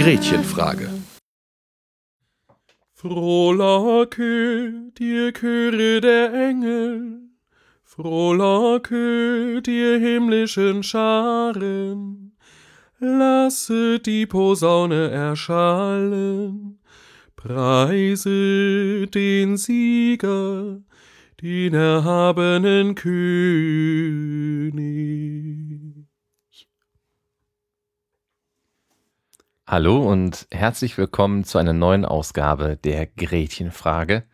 Gretchenfrage. Frohlacke, dir Chöre der Engel, Frohlacke, dir himmlischen Scharen, lasset die Posaune erschallen, preise den Sieger, den erhabenen König. Hallo und herzlich willkommen zu einer neuen Ausgabe der Gretchenfrage,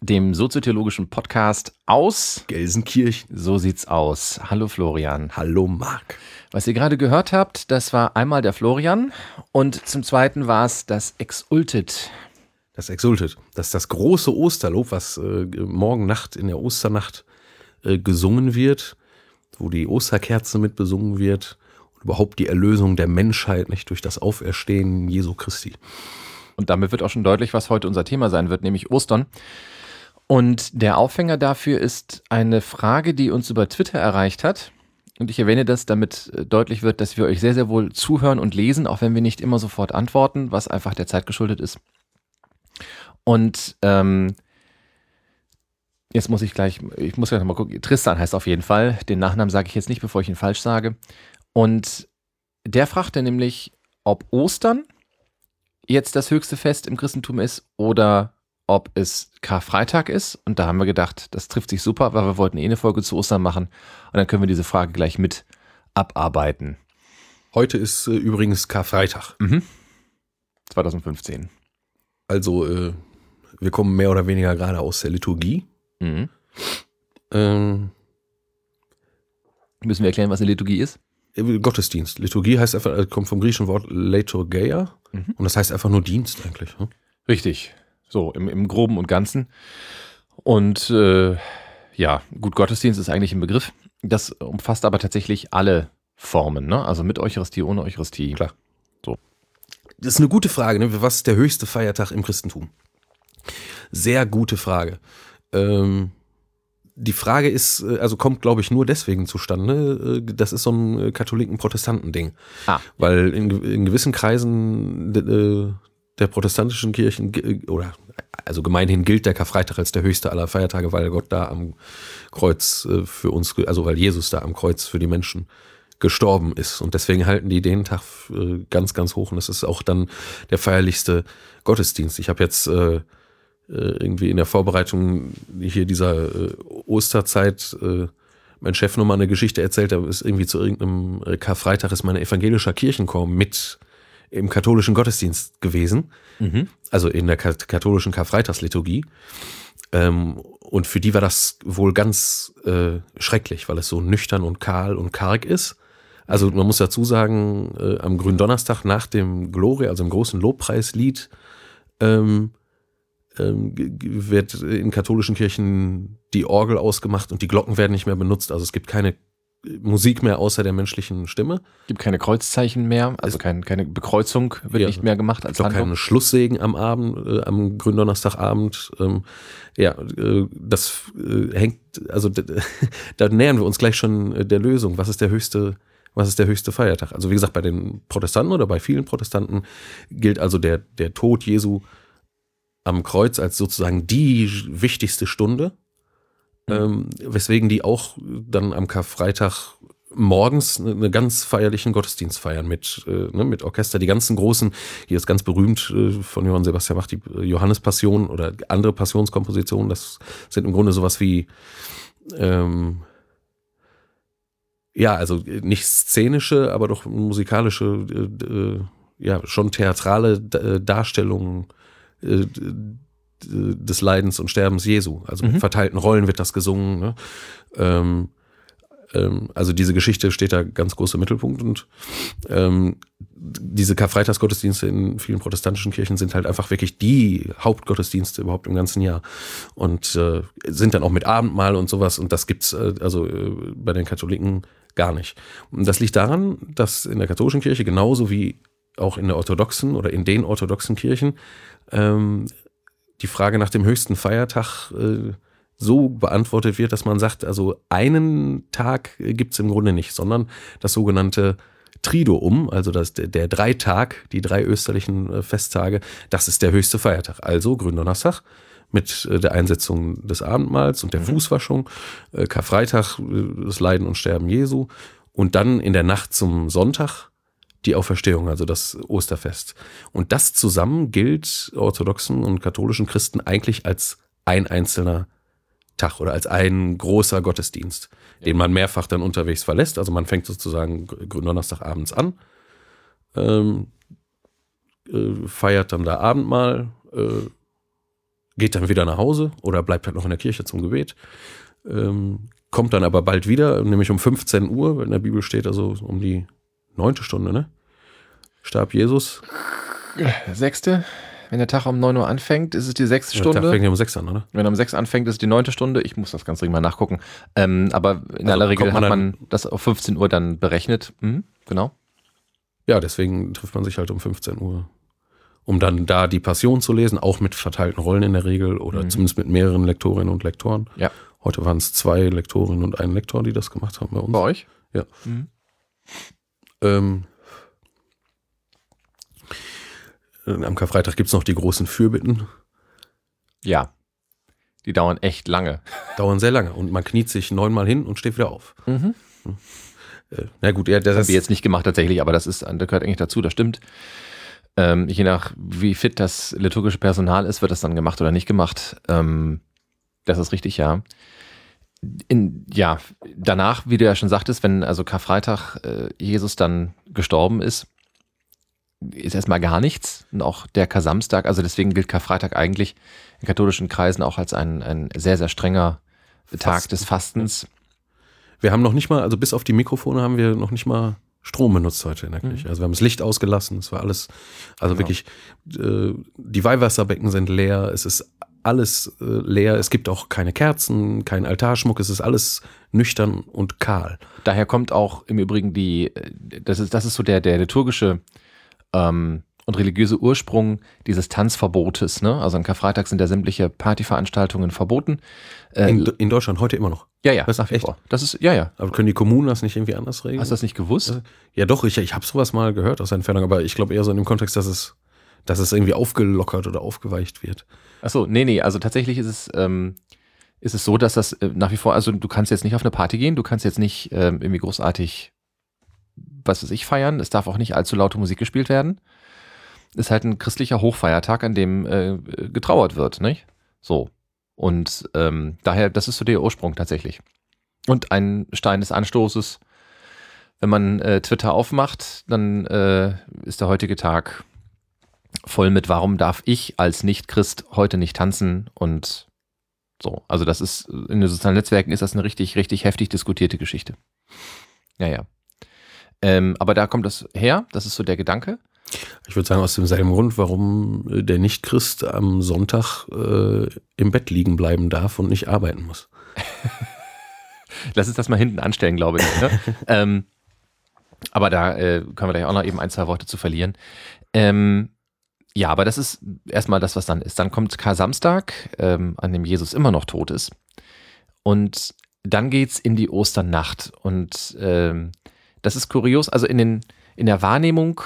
dem soziotheologischen Podcast aus Gelsenkirchen. So sieht's aus. Hallo Florian. Hallo Marc. Was ihr gerade gehört habt, das war einmal der Florian und zum zweiten war es das Exultet. Das Exultet. Das ist das große Osterlob, was äh, morgen Nacht in der Osternacht äh, gesungen wird, wo die Osterkerze mit besungen wird überhaupt die Erlösung der Menschheit nicht durch das Auferstehen Jesu Christi. Und damit wird auch schon deutlich, was heute unser Thema sein wird, nämlich Ostern. Und der Aufhänger dafür ist eine Frage, die uns über Twitter erreicht hat. Und ich erwähne das, damit äh, deutlich wird, dass wir euch sehr, sehr wohl zuhören und lesen, auch wenn wir nicht immer sofort antworten, was einfach der Zeit geschuldet ist. Und ähm, jetzt muss ich gleich, ich muss gleich nochmal gucken. Tristan heißt auf jeden Fall. Den Nachnamen sage ich jetzt nicht, bevor ich ihn falsch sage. Und der fragte nämlich, ob Ostern jetzt das höchste Fest im Christentum ist oder ob es Karfreitag ist. Und da haben wir gedacht, das trifft sich super, weil wir wollten eh eine Folge zu Ostern machen. Und dann können wir diese Frage gleich mit abarbeiten. Heute ist äh, übrigens Karfreitag. Mhm. 2015. Also äh, wir kommen mehr oder weniger gerade aus der Liturgie. Mhm. Ähm, Müssen wir erklären, was eine Liturgie ist? Gottesdienst. Liturgie heißt einfach, äh, kommt vom griechischen Wort Liturgeia mhm. und das heißt einfach nur Dienst eigentlich. Ne? Richtig. So, im, im Groben und Ganzen. Und äh, ja, gut, Gottesdienst ist eigentlich ein Begriff. Das umfasst aber tatsächlich alle Formen, ne? Also mit Eucharistie, ohne Eucharistie. Klar. So. Das ist eine gute Frage, ne? Was ist der höchste Feiertag im Christentum? Sehr gute Frage. Ähm, die Frage ist, äh, also kommt, glaube ich, nur deswegen zustande. Äh, das ist so ein äh, Katholiken-Protestanten-Ding. Ah. Weil in, in gewissen Kreisen der protestantischen Kirchen oder also gemeinhin gilt der Karfreitag als der höchste aller Feiertage, weil Gott da am Kreuz für uns, also weil Jesus da am Kreuz für die Menschen gestorben ist. Und deswegen halten die den Tag ganz, ganz hoch. Und das ist auch dann der feierlichste Gottesdienst. Ich habe jetzt äh, äh, irgendwie in der Vorbereitung hier dieser äh, Osterzeit äh, mein Chef nochmal eine Geschichte erzählt, da ist irgendwie zu irgendeinem äh, Karfreitag ist meine evangelischer Kirchenchor mit im katholischen Gottesdienst gewesen, mhm. also in der katholischen Karfreitagsliturgie. Ähm, und für die war das wohl ganz äh, schrecklich, weil es so nüchtern und kahl und karg ist. Also man muss dazu sagen, äh, am Gründonnerstag nach dem Gloria, also im großen Lobpreislied, ähm, ähm, wird in katholischen Kirchen die Orgel ausgemacht und die Glocken werden nicht mehr benutzt. Also es gibt keine Musik mehr außer der menschlichen Stimme. Gibt keine Kreuzzeichen mehr, also kein, keine Bekreuzung wird ja, nicht mehr gemacht als Handlung. keine Schlusssegen am Abend, äh, am Gründonnerstagabend. Ähm, ja, äh, das äh, hängt, also da nähern wir uns gleich schon äh, der Lösung. Was ist der höchste, was ist der höchste Feiertag? Also wie gesagt, bei den Protestanten oder bei vielen Protestanten gilt also der, der Tod Jesu am Kreuz als sozusagen die wichtigste Stunde. Ähm, weswegen die auch dann am Karfreitag morgens eine ganz feierlichen Gottesdienst feiern mit, äh, ne, mit Orchester. Die ganzen großen, hier ist ganz berühmt äh, von Johann Sebastian Bach die äh, Johannespassion oder andere Passionskompositionen. Das sind im Grunde sowas wie ähm, ja, also nicht szenische, aber doch musikalische, äh, äh ja, schon theatrale äh, Darstellungen äh, des Leidens und Sterbens Jesu. Also mit mhm. verteilten Rollen wird das gesungen. Ne? Ähm, ähm, also diese Geschichte steht da ganz groß im Mittelpunkt und ähm, diese Karfreitagsgottesdienste in vielen protestantischen Kirchen sind halt einfach wirklich die Hauptgottesdienste überhaupt im ganzen Jahr und äh, sind dann auch mit Abendmahl und sowas und das gibt's äh, also äh, bei den Katholiken gar nicht. Und das liegt daran, dass in der katholischen Kirche genauso wie auch in der orthodoxen oder in den orthodoxen Kirchen ähm, die Frage nach dem höchsten Feiertag äh, so beantwortet wird, dass man sagt, also einen Tag gibt's im Grunde nicht, sondern das sogenannte Triduum, also das, der, der Dreitag, die drei österlichen äh, Festtage, das ist der höchste Feiertag. Also Gründonnerstag mit äh, der Einsetzung des Abendmahls und der mhm. Fußwaschung, äh, Karfreitag, das Leiden und Sterben Jesu und dann in der Nacht zum Sonntag die Auferstehung, also das Osterfest. Und das zusammen gilt orthodoxen und katholischen Christen eigentlich als ein einzelner Tag oder als ein großer Gottesdienst, ja. den man mehrfach dann unterwegs verlässt. Also man fängt sozusagen Donnerstagabends an, ähm, äh, feiert dann da Abendmahl, äh, geht dann wieder nach Hause oder bleibt halt noch in der Kirche zum Gebet, ähm, kommt dann aber bald wieder, nämlich um 15 Uhr, in der Bibel steht also um die neunte Stunde, ne? Starb Jesus. Sechste. Wenn der Tag um 9 Uhr anfängt, ist es die sechste Stunde. Der Tag fängt ja um 6 an, oder? Wenn er um 6 anfängt, ist es die neunte Stunde. Ich muss das ganz dringend mal nachgucken. Ähm, aber in also aller Regel man hat man das auf 15 Uhr dann berechnet. Mhm, genau. Ja, deswegen trifft man sich halt um 15 Uhr. Um dann da die Passion zu lesen, auch mit verteilten Rollen in der Regel oder mhm. zumindest mit mehreren Lektorinnen und Lektoren. Ja. Heute waren es zwei Lektorinnen und ein Lektor, die das gemacht haben bei uns. Bei euch? Ja. Mhm. Ähm, äh, am Karfreitag gibt es noch die großen Fürbitten. Ja. Die dauern echt lange. Dauern sehr lange. Und man kniet sich neunmal hin und steht wieder auf. Mhm. Äh, na gut, ja, das, das habe ich jetzt nicht gemacht tatsächlich, aber das ist, das gehört eigentlich dazu, das stimmt. Ähm, je nach wie fit das liturgische Personal ist, wird das dann gemacht oder nicht gemacht. Ähm, das ist richtig, ja. In, ja, danach, wie du ja schon sagtest, wenn also Karfreitag äh, Jesus dann gestorben ist, ist erstmal gar nichts. Und auch der Kasamstag, also deswegen gilt Karfreitag eigentlich in katholischen Kreisen auch als ein, ein sehr, sehr strenger Fasten. Tag des Fastens. Wir haben noch nicht mal, also bis auf die Mikrofone haben wir noch nicht mal Strom benutzt heute in der Kirche. Mhm. Also wir haben das Licht ausgelassen, es war alles, also genau. wirklich, äh, die Weihwasserbecken sind leer, es ist alles äh, leer, es gibt auch keine Kerzen, kein Altarschmuck, es ist alles nüchtern und kahl. Daher kommt auch im Übrigen die, äh, das ist, das ist so der, der liturgische ähm, und religiöse Ursprung dieses Tanzverbotes. Ne? Also an Karfreitag sind ja sämtliche Partyveranstaltungen verboten. Äh, in, in, Deutschland heute immer noch. Ja, ja, das nach wie vor. Das ist, ja, ja. Aber können die Kommunen das nicht irgendwie anders regeln? Hast du das nicht gewusst? Ja, doch, ich, ich habe sowas mal gehört aus der Entfernung, aber ich glaube eher so in dem Kontext, dass es, dass es irgendwie aufgelockert oder aufgeweicht wird. Achso, nee, nee, also tatsächlich ist es, ähm, ist es so, dass das äh, nach wie vor, also du kannst jetzt nicht auf eine Party gehen, du kannst jetzt nicht ähm, irgendwie großartig was weiß ich, feiern. Es darf auch nicht allzu laute Musik gespielt werden. Ist halt ein christlicher Hochfeiertag, an dem äh, getrauert wird, nicht? So. Und ähm, daher, das ist so der Ursprung tatsächlich. Und ein Stein des Anstoßes, wenn man äh, Twitter aufmacht, dann äh, ist der heutige Tag voll mit, warum darf ich als Nicht-Christ heute nicht tanzen und so. Also das ist, in den sozialen Netzwerken ist das eine richtig, richtig heftig diskutierte Geschichte. Ja, ja. Ähm, aber da kommt das her, das ist so der Gedanke. Ich würde sagen, aus demselben Grund, warum äh, der Nichtchrist am Sonntag äh, im Bett liegen bleiben darf und nicht arbeiten muss. Lass uns das mal hinten anstellen, glaube ich. Ne? ähm, aber da äh, können wir gleich auch noch eben ein, zwei Worte zu verlieren. Ähm, ja, aber das ist erstmal das, was dann ist. Dann kommt Kar-Samstag, ähm, an dem Jesus immer noch tot ist. Und dann geht's in die Osternacht. Und ähm, das ist kurios. Also in, den, in der Wahrnehmung,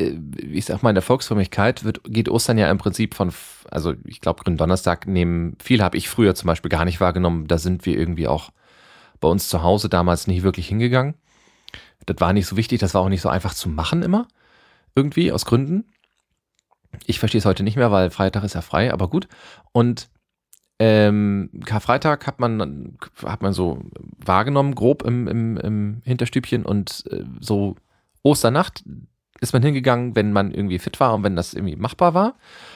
äh, ich sag mal, in der Volksfrömmigkeit wird, geht Ostern ja im Prinzip von, also ich glaube, Gründonnerstag nehmen, viel habe ich früher zum Beispiel gar nicht wahrgenommen. Da sind wir irgendwie auch bei uns zu Hause damals nicht wirklich hingegangen. Das war nicht so wichtig, das war auch nicht so einfach zu machen immer. Irgendwie, aus Gründen. Ich verstehe es heute nicht mehr, weil Freitag ist ja frei, aber gut. Und ähm, Karfreitag hat man, hat man so wahrgenommen, grob im, im, im Hinterstübchen und äh, so Osternacht ist man hingegangen, wenn man irgendwie fit war und wenn das irgendwie machbar war.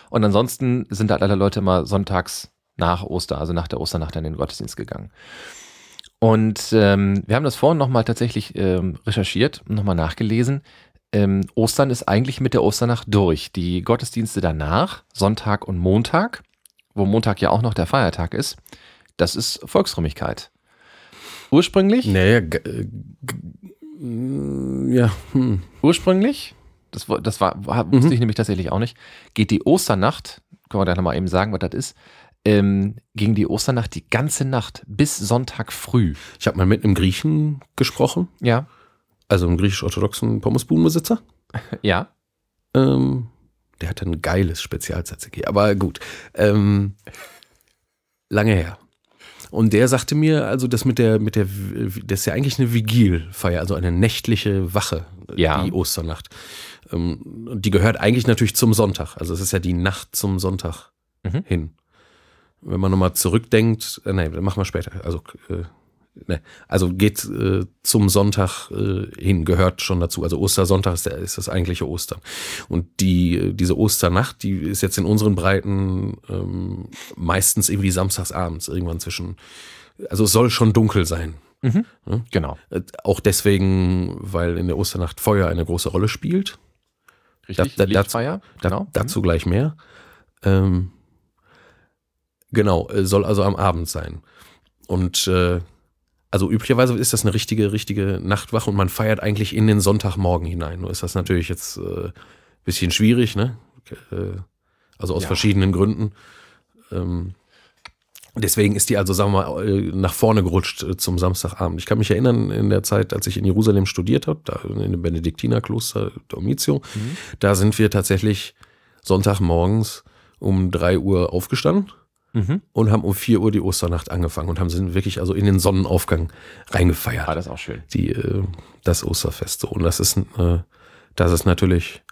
Und ansonsten sind halt alle Leute immer sonntags nach Oster, also nach der Osternacht in den Gottesdienst gegangen. Und ähm, wir haben das vorhin nochmal tatsächlich ähm, recherchiert und nochmal nachgelesen. Ähm, Ostern ist eigentlich mit der Osternacht durch. Die Gottesdienste danach, Sonntag und Montag, wo Montag ja auch noch der Feiertag ist, das ist Volksfrömmigkeit. Ursprünglich? Naja, äh, mm, ja, hm. Ursprünglich, das, war- das war, wusste ich nämlich tatsächlich auch nicht, geht die Osternacht, können wir da nochmal eben sagen, was das ist, ähm, ging die Osternacht die ganze Nacht bis Sonntag früh. ich habe mal mit einem Griechen gesprochen, Ja. also einem griechisch-orthodoxen Pommesbudenbesitzer. Ja. Ähm, der hatte ein geiles Spezialtzatziki, aber gut. Ähm, lange her. Und der sagte mir, also das mit der, mit der, das ist ja eigentlich eine Vigilfeier, also eine nächtliche Wache, Ja. die Osternacht. Ähm, die gehört eigentlich natürlich zum Sonntag. Also es ist ja die Nacht zum Sonntag Mhm. hin. Wenn man nochmal zurückdenkt, äh, nee, machen wir später. Also, äh, ne, also geht äh, zum Sonntag äh, hin, gehört schon dazu. Also Ostersonntag ist, der, ist das eigentliche Ostern. Und die, äh, diese Osternacht, die ist jetzt in unseren Breiten ähm, meistens irgendwie samstagsabends, irgendwann zwischen, also es soll schon dunkel sein. Genau. Äh, Auch deswegen, weil in der Osternacht Feuer eine große Rolle spielt. Richtig. Da- da- Lichtfeier. Da, Genau. Dazu gleich mehr. Ähm, genau, äh, soll also am Abend sein. Und äh, also üblicherweise ist das eine richtige, richtige Nachtwache und man feiert eigentlich in den Sonntagmorgen hinein. Nur ist das natürlich jetzt äh, bisschen schwierig, ne? Äh, also aus Ja. verschiedenen Gründen. Ähm, deswegen ist die also, sagen wir mal, äh, nach vorne gerutscht äh, zum Samstagabend. Ich kann mich erinnern, in der Zeit, als ich in Jerusalem studiert habe, da in dem Benediktinerkloster Dormitio, da sind wir tatsächlich Sonntagmorgens um drei Uhr aufgestanden Mhm. und haben um vier Uhr die Osternacht angefangen und haben sind wirklich also in den Sonnenaufgang reingefeiert. War das auch schön. Die, äh, das Osterfest. So. Und das ist, äh, das ist natürlich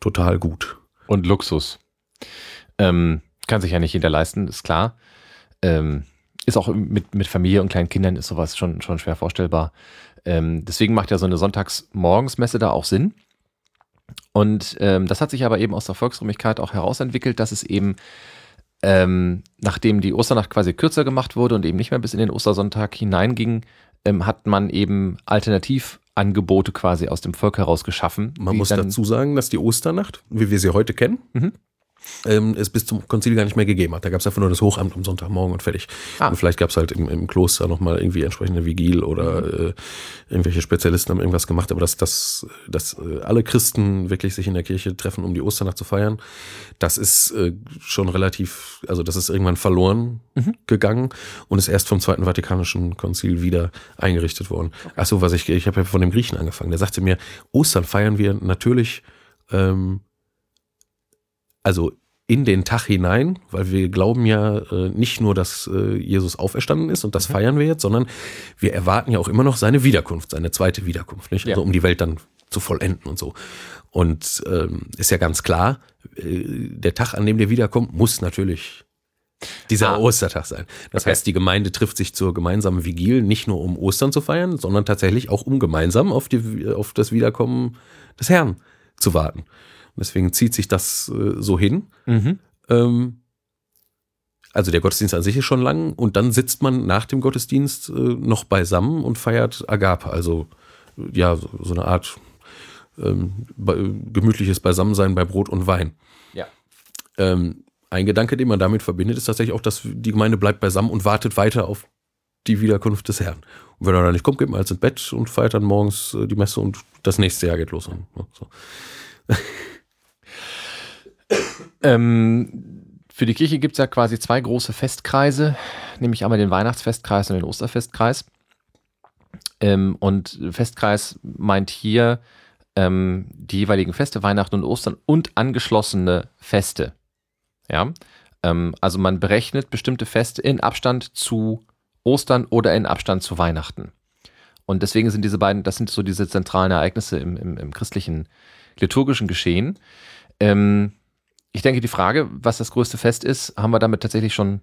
total gut. Und Luxus. Ähm, kann sich ja nicht jeder leisten, ist klar. Ähm, ist auch mit, mit Familie und kleinen Kindern ist sowas schon, schon schwer vorstellbar. Ähm, deswegen macht ja so eine Sonntagsmorgensmesse da auch Sinn. Und ähm, das hat sich aber eben aus der Volksrömigkeit auch herausentwickelt, dass es eben, ähm, nachdem die Osternacht quasi kürzer gemacht wurde und eben nicht mehr bis in den Ostersonntag hineinging, ähm, hat man eben Alternativangebote quasi aus dem Volk heraus geschaffen. Man muss dazu sagen, dass die Osternacht, wie wir sie heute kennen, Mhm. Ähm, es bis zum Konzil gar nicht mehr gegeben hat. Da gab es einfach nur das Hochamt am Sonntagmorgen und fertig. Ah. Und vielleicht gab es halt im, im Kloster nochmal irgendwie entsprechende Vigil oder Mhm. äh, irgendwelche Spezialisten haben irgendwas gemacht, aber dass, dass, dass äh, alle Christen wirklich sich in der Kirche treffen, um die Osternacht zu feiern, das ist äh, schon relativ, also das ist irgendwann verloren Mhm. gegangen und ist erst vom Zweiten Vatikanischen Konzil wieder eingerichtet worden. Ach so, was ich, ich habe ja von dem Griechen angefangen. Der sagte mir, Ostern feiern wir natürlich, ähm, also in den Tag hinein, weil wir glauben ja äh, nicht nur, dass äh, Jesus auferstanden ist und das feiern wir jetzt, sondern wir erwarten ja auch immer noch seine Wiederkunft, seine zweite Wiederkunft, nicht? Also Ja. um die Welt dann zu vollenden und so. Und ähm, ist ja ganz klar, äh, der Tag, an dem der wiederkommt, muss natürlich dieser Ah. Ostertag sein. Das Okay. heißt, die Gemeinde trifft sich zur gemeinsamen Vigil nicht nur um Ostern zu feiern, sondern tatsächlich auch um gemeinsam auf, die, auf das Wiederkommen des Herrn zu warten. Deswegen zieht sich das äh, so hin. Mhm. Ähm, also der Gottesdienst an sich ist schon lang und dann sitzt man nach dem Gottesdienst äh, noch beisammen und feiert Agape, also äh, ja, so, so eine Art ähm, gemütliches Beisammensein bei Brot und Wein. Ja. Ähm, ein Gedanke, den man damit verbindet, ist tatsächlich auch, dass die Gemeinde bleibt beisammen und wartet weiter auf die Wiederkunft des Herrn. Und wenn er dann nicht kommt, geht man als ins Bett und feiert dann morgens äh, die Messe und das nächste Jahr geht los. Und, ne, so. Ähm, für die Kirche gibt es ja quasi zwei große Festkreise, nämlich einmal den Weihnachtsfestkreis und den Osterfestkreis. Ähm, und Festkreis meint hier ähm, die jeweiligen Feste, Weihnachten und Ostern und angeschlossene Feste. Ja, ähm, also man berechnet bestimmte Feste in Abstand zu Ostern oder in Abstand zu Weihnachten. Und deswegen sind diese beiden, das sind so diese zentralen Ereignisse im, im, im christlichen liturgischen Geschehen. Ähm, ich denke, die Frage, was das größte Fest ist, haben wir damit tatsächlich schon,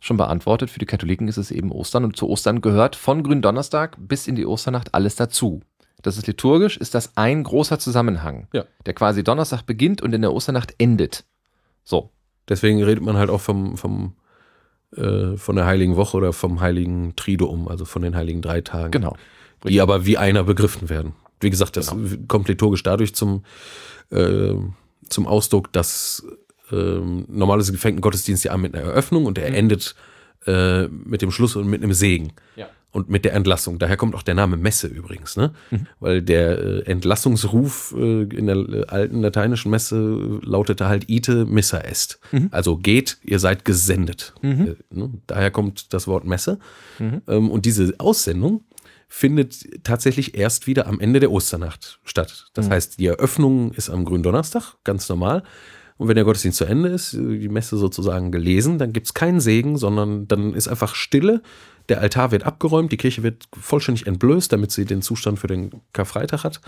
schon beantwortet. Für die Katholiken ist es eben Ostern und zu Ostern gehört von Gründonnerstag bis in die Osternacht alles dazu. Das ist liturgisch, ist das ein großer Zusammenhang, Ja. der quasi Donnerstag beginnt und in der Osternacht endet. So, Deswegen redet man halt auch vom, vom, äh, von der Heiligen Woche oder vom Heiligen Triduum, also von den Heiligen Drei Tagen. genau. Die aber wie einer begriffen werden. Wie gesagt, das kommt liturgisch dadurch zum, äh, zum Ausdruck, dass ähm, normalerweise fängt ein Gottesdienst ja mit einer Eröffnung und er endet äh, mit dem Schluss und mit einem Segen. Ja. und mit der Entlassung. Daher kommt auch der Name Messe übrigens, ne? Mhm. Weil der äh, Entlassungsruf äh, in der äh, alten lateinischen Messe äh, lautete halt ite missa est. Mhm. Also geht, ihr seid gesendet. Mhm. Äh, ne? Daher kommt das Wort Messe. Mhm. Ähm, und diese Aussendung findet tatsächlich erst wieder am Ende der Osternacht statt. Das Mhm. heißt, die Eröffnung ist am Gründonnerstag, ganz normal. Und wenn der Gottesdienst zu Ende ist, äh, die Messe sozusagen gelesen, dann gibt es keinen Segen, sondern dann ist einfach Stille. Der Altar wird abgeräumt, die Kirche wird vollständig entblößt, damit sie den Zustand für den Karfreitag hat.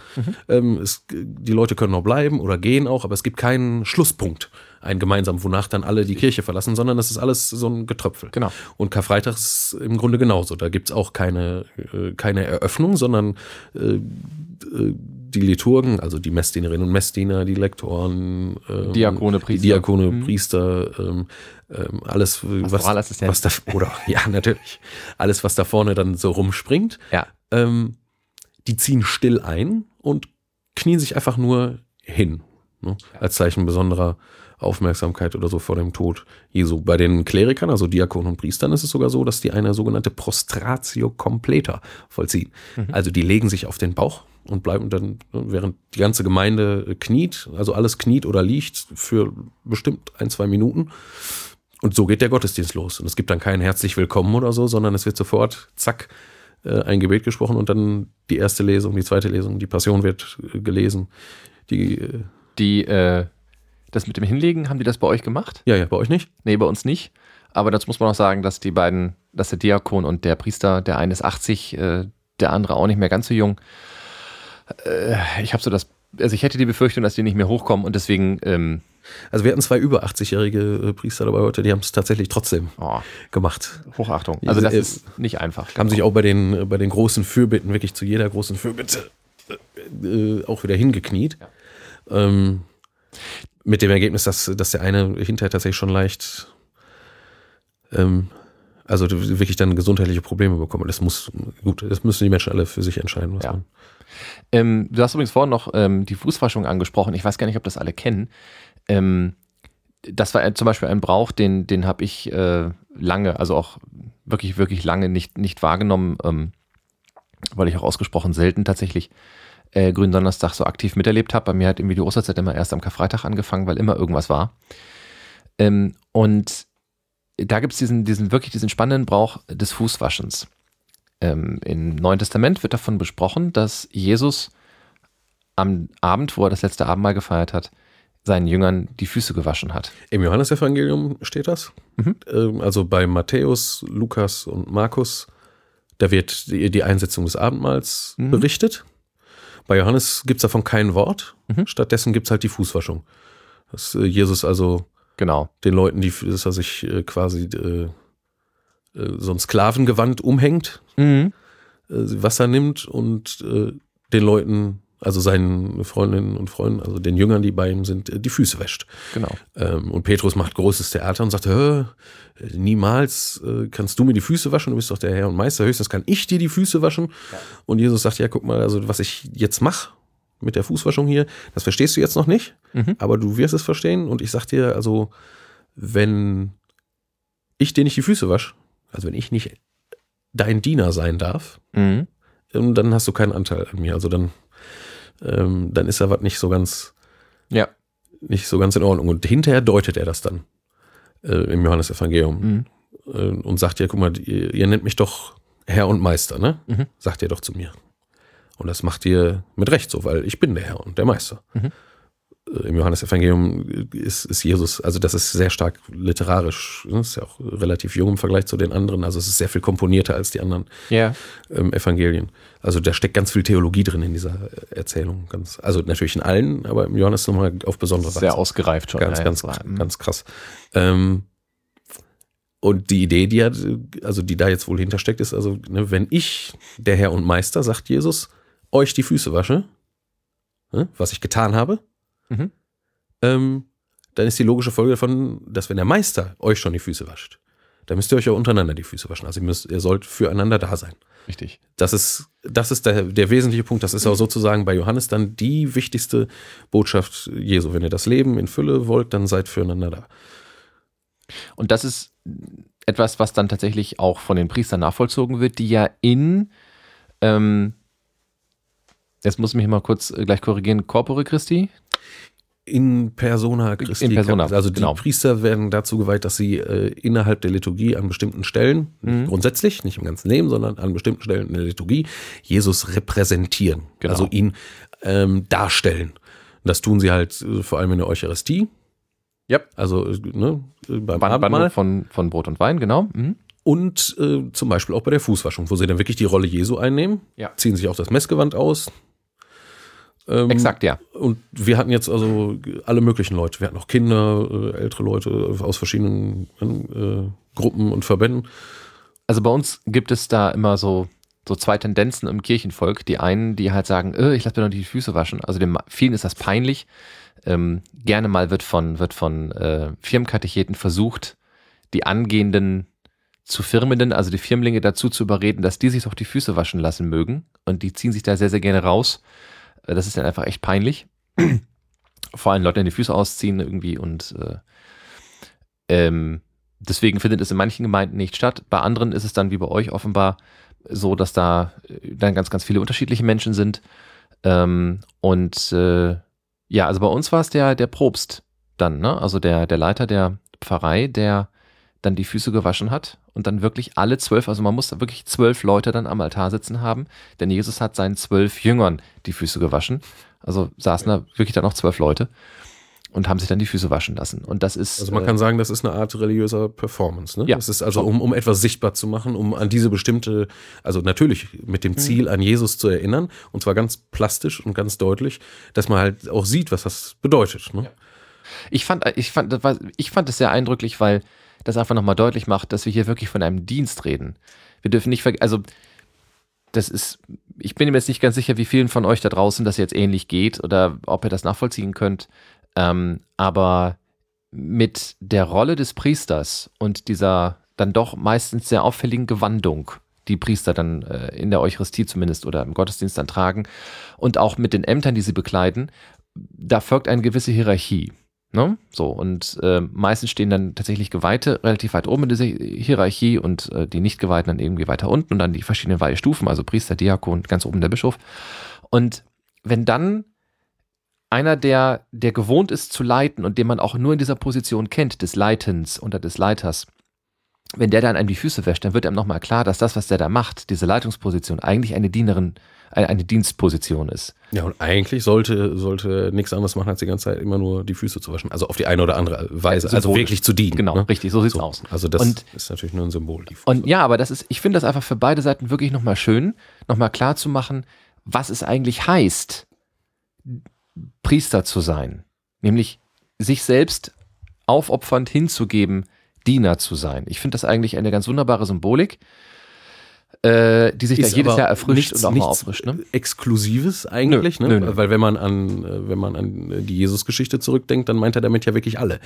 Ähm, es, die Leute können noch bleiben oder gehen auch, aber es gibt keinen Schlusspunkt, einen gemeinsamen, wonach dann alle die Kirche verlassen, sondern das ist alles so ein Getröpfel. Genau. Und Karfreitag ist im Grunde genauso. Da gibt es auch keine, äh, keine Eröffnung, sondern äh, äh, die Liturgen, also die Messdienerinnen und Messdiener, die Lektoren, ähm, Diakone, die Priester. Diakone, Mhm. Priester, ähm, ähm, alles, was, Pastoralassistent. was da, oder, ja, natürlich, alles, was da vorne dann so rumspringt, Ja. ähm, die ziehen still ein und knien sich einfach nur hin, ne? als Zeichen besonderer Aufmerksamkeit oder so vor dem Tod Jesu. Bei den Klerikern, also Diakonen und Priestern, ist es sogar so, dass die eine sogenannte Prostratio completa vollziehen. Also die legen sich auf den Bauch und bleiben dann, während die ganze Gemeinde kniet, also alles kniet oder liegt, für bestimmt ein, zwei Minuten. Und so geht der Gottesdienst los. Und es gibt dann kein herzlich willkommen oder so, sondern es wird sofort, zack, äh, ein Gebet gesprochen und dann die erste Lesung, die zweite Lesung, die Passion wird äh, gelesen. Die, äh, Die, äh, das mit dem Hinlegen, haben die das bei euch gemacht? ja, ja, bei euch nicht? Nee, bei uns nicht. Aber dazu muss man auch sagen, dass die beiden, dass der Diakon und der Priester, der eine ist 80, äh, der andere auch nicht mehr ganz so jung. Äh, ich habe so das, also ich hätte die Befürchtung, dass die nicht mehr hochkommen und deswegen, ähm, Also wir hatten zwei über 80-jährige äh, Priester dabei heute, die haben es tatsächlich trotzdem oh, gemacht. Hochachtung. Also das Äh, ist nicht einfach. Haben sich auch bei den, bei den großen Fürbitten, wirklich zu jeder großen Fürbitte, äh, äh, auch wieder hingekniet. Ähm, mit dem Ergebnis, dass, dass der eine hinterher tatsächlich schon leicht, ähm, also wirklich dann gesundheitliche Probleme bekommen. Das muss, gut, das müssen die Menschen alle für sich entscheiden. Was Ja. man, Ähm, du hast übrigens vorhin noch ähm, die Fußwaschung angesprochen. Ich weiß gar nicht, ob das alle kennen. Ähm, das war äh, zum Beispiel ein Brauch, den, den habe ich äh, lange, also auch wirklich, wirklich lange nicht, nicht wahrgenommen, ähm, weil ich auch ausgesprochen selten tatsächlich äh, Gründonnerstag so aktiv miterlebt habe. Bei mir hat irgendwie die Osterzeit immer erst am Karfreitag angefangen, weil immer irgendwas war. Ähm, und da gibt es diesen, diesen, wirklich diesen spannenden Brauch des Fußwaschens. Ähm, Im Neuen Testament wird davon besprochen, dass Jesus am Abend, wo er das letzte Abendmahl gefeiert hat, seinen Jüngern die Füße gewaschen hat. Im Johannesevangelium steht das. Mhm. Ähm, also bei Matthäus, Lukas und Markus, da wird die, Einsetzung des Abendmahls Mhm. berichtet. Bei Johannes gibt es davon kein Wort. Mhm. Stattdessen gibt es halt die Fußwaschung. Dass äh, Jesus also Genau. den Leuten, die, dass er sich äh, quasi äh, äh, so ein Sklavengewand umhängt, Mhm. äh, Wasser nimmt und den Leuten, also seinen Freundinnen und Freunden, also den Jüngern, die bei ihm sind, die Füße wäscht. Genau. Ähm, und Petrus macht großes Theater und sagt, niemals kannst du mir die Füße waschen, du bist doch der Herr und Meister, höchstens kann ich dir die Füße waschen. Und Jesus sagt, ja, guck mal, also was ich jetzt mache mit der Fußwaschung hier, das verstehst du jetzt noch nicht, Mhm. aber du wirst es verstehen. Und ich sag dir, also, wenn ich dir nicht die Füße wasche, also wenn ich nicht dein Diener sein darf, Mhm. ähm, dann hast du keinen Anteil an mir. Also dann, ähm, dann ist da was nicht so ganz Ja. nicht so ganz in Ordnung. Und hinterher deutet er das dann äh, im Johannesevangelium Mhm. äh, und sagt ja, guck mal, ihr, ihr nennt mich doch Herr und Meister, ne? Mhm. Sagt ihr doch zu mir. Und das macht ihr mit Recht so, weil ich bin der Herr und der Meister. Mhm. Äh, Im Johannesevangelium ist, ist Jesus, also das ist sehr stark literarisch, ne? ist ja auch relativ jung im Vergleich zu den anderen, also es ist sehr viel komponierter als die anderen Ja. ähm, Evangelien. Also da steckt ganz viel Theologie drin in dieser Erzählung. Ganz, also natürlich in allen, aber im Johannes nochmal auf besondere Sehr ausgereift schon. Ganz, ganz. Mhm. ganz krass. Ähm, und die Idee, die hat, also die da jetzt wohl hintersteckt, ist also, ne, wenn ich, der Herr und Meister, sagt Jesus, euch die Füße wasche, ne, was ich getan habe, Mhm. ähm, dann ist die logische Folge davon, dass wenn der Meister euch schon die Füße wascht, dann müsst ihr euch auch untereinander die Füße waschen. Also ihr, müsst, ihr sollt füreinander da sein. Richtig. Das ist, das ist der, der wesentliche Punkt. Das ist auch sozusagen bei Johannes dann die wichtigste Botschaft Jesu. Wenn ihr das Leben in Fülle wollt, dann seid füreinander da. Und das ist etwas, was dann tatsächlich auch von den Priestern nachvollzogen wird, die ja in, ähm, jetzt muss ich mich mal kurz äh, gleich korrigieren, Corpore Christi, In persona Christi. In persona, also die genau. Priester werden dazu geweiht, dass sie äh, innerhalb der Liturgie an bestimmten Stellen, Mhm. grundsätzlich, nicht im ganzen Leben, sondern an bestimmten Stellen in der Liturgie, Jesus repräsentieren. Genau. Also ihn ähm, darstellen. Das tun sie halt äh, vor allem in der Eucharistie. Ja. Also äh, ne, äh, beim Ban- Abendmahl. Von, von Brot und Wein, genau. Mhm. Und äh, zum Beispiel auch bei der Fußwaschung, wo sie dann wirklich die Rolle Jesu einnehmen, Ja. ziehen sich auch das Messgewand aus. Ähm, Exakt, ja. Und wir hatten jetzt also alle möglichen Leute. Wir hatten auch Kinder, äh, ältere Leute aus verschiedenen äh, Gruppen und Verbänden. Also bei uns gibt es da immer so, so zwei Tendenzen im Kirchenvolk. Die einen, die halt sagen, äh, ich lasse mir doch die Füße waschen. Also dem vielen ist das peinlich. Ähm, gerne mal wird von, wird von äh, Firmenkatecheten versucht, die angehenden zu Firmenden, also die Firmlinge dazu zu überreden, dass die sich doch die Füße waschen lassen mögen. Und die ziehen sich da sehr, sehr gerne raus. Äh, Das ist dann einfach echt peinlich. Vor allem Leute, die die Füße ausziehen irgendwie und äh, ähm, deswegen findet es in manchen Gemeinden nicht statt. Bei anderen ist es dann wie bei euch offenbar so, dass da äh, dann ganz, ganz viele unterschiedliche Menschen sind. Ähm, und äh, ja, also bei uns war es der, der Probst dann, ne? Also der, der Leiter der Pfarrei, der dann die Füße gewaschen hat und dann wirklich alle zwölf, also man muss wirklich zwölf Leute dann am Altar sitzen haben, denn Jesus hat seinen zwölf Jüngern die Füße gewaschen. Also saßen da wirklich dann noch zwölf Leute und haben sich dann die Füße waschen lassen. Und das ist. Also man äh, kann sagen, das ist eine Art religiöser Performance. Ne? Ja. Das ist also, um, um etwas sichtbar zu machen, um an diese bestimmte, also natürlich mit dem Ziel, an Jesus zu erinnern, und zwar ganz plastisch und ganz deutlich, dass man halt auch sieht, was das bedeutet. Ne? Ich fand, ich fand, das ich fand es sehr eindrücklich, weil das einfach nochmal deutlich macht, dass wir hier wirklich von einem Dienst reden. Wir dürfen nicht vergessen, also das ist, ich bin mir jetzt nicht ganz sicher, wie vielen von euch da draußen das jetzt ähnlich geht oder ob ihr das nachvollziehen könnt. Ähm, aber mit der Rolle des Priesters und dieser dann doch meistens sehr auffälligen Gewandung, die Priester dann äh, in der Eucharistie zumindest oder im Gottesdienst dann tragen und auch mit den Ämtern, die sie bekleiden, da folgt eine gewisse Hierarchie. Ne? So, und äh, meistens stehen dann tatsächlich Geweihte relativ weit oben in dieser Hierarchie und äh, die Nicht-Geweihten dann irgendwie weiter unten und dann die verschiedenen Weihestufen, also Priester, Diakon, ganz oben der Bischof. Und wenn dann einer, der, der gewohnt ist zu leiten und den man auch nur in dieser Position kennt, des Leitens oder des Leiters, wenn der dann einem die Füße wäscht, dann wird einem nochmal klar, dass das, was der da macht, diese Leitungsposition, eigentlich eine Dienerin, eine, eine Dienstposition ist. Ja, und eigentlich sollte, sollte nichts anderes machen, als die ganze Zeit immer nur die Füße zu waschen. Also auf die eine oder andere Weise. Ja, also wirklich zu dienen. Genau, ne? richtig, so sieht's So. aus. Also das Und- ist natürlich nur ein Symbol. Und ja, aber das ist, ich finde das einfach für beide Seiten wirklich nochmal schön, nochmal klar zu machen, was es eigentlich heißt, Priester zu sein. Nämlich sich selbst aufopfernd hinzugeben, Diener zu sein. Ich finde das eigentlich eine ganz wunderbare Symbolik, äh, die sich da Ist jedes aber Jahr erfrischt nichts- und auch mal nichts auffrischt. Ne? Exklusives eigentlich, Nö, ne? nö, nö. Weil wenn man an, äh, wenn man an die Jesus-Geschichte zurückdenkt, dann meint er damit ja wirklich alle.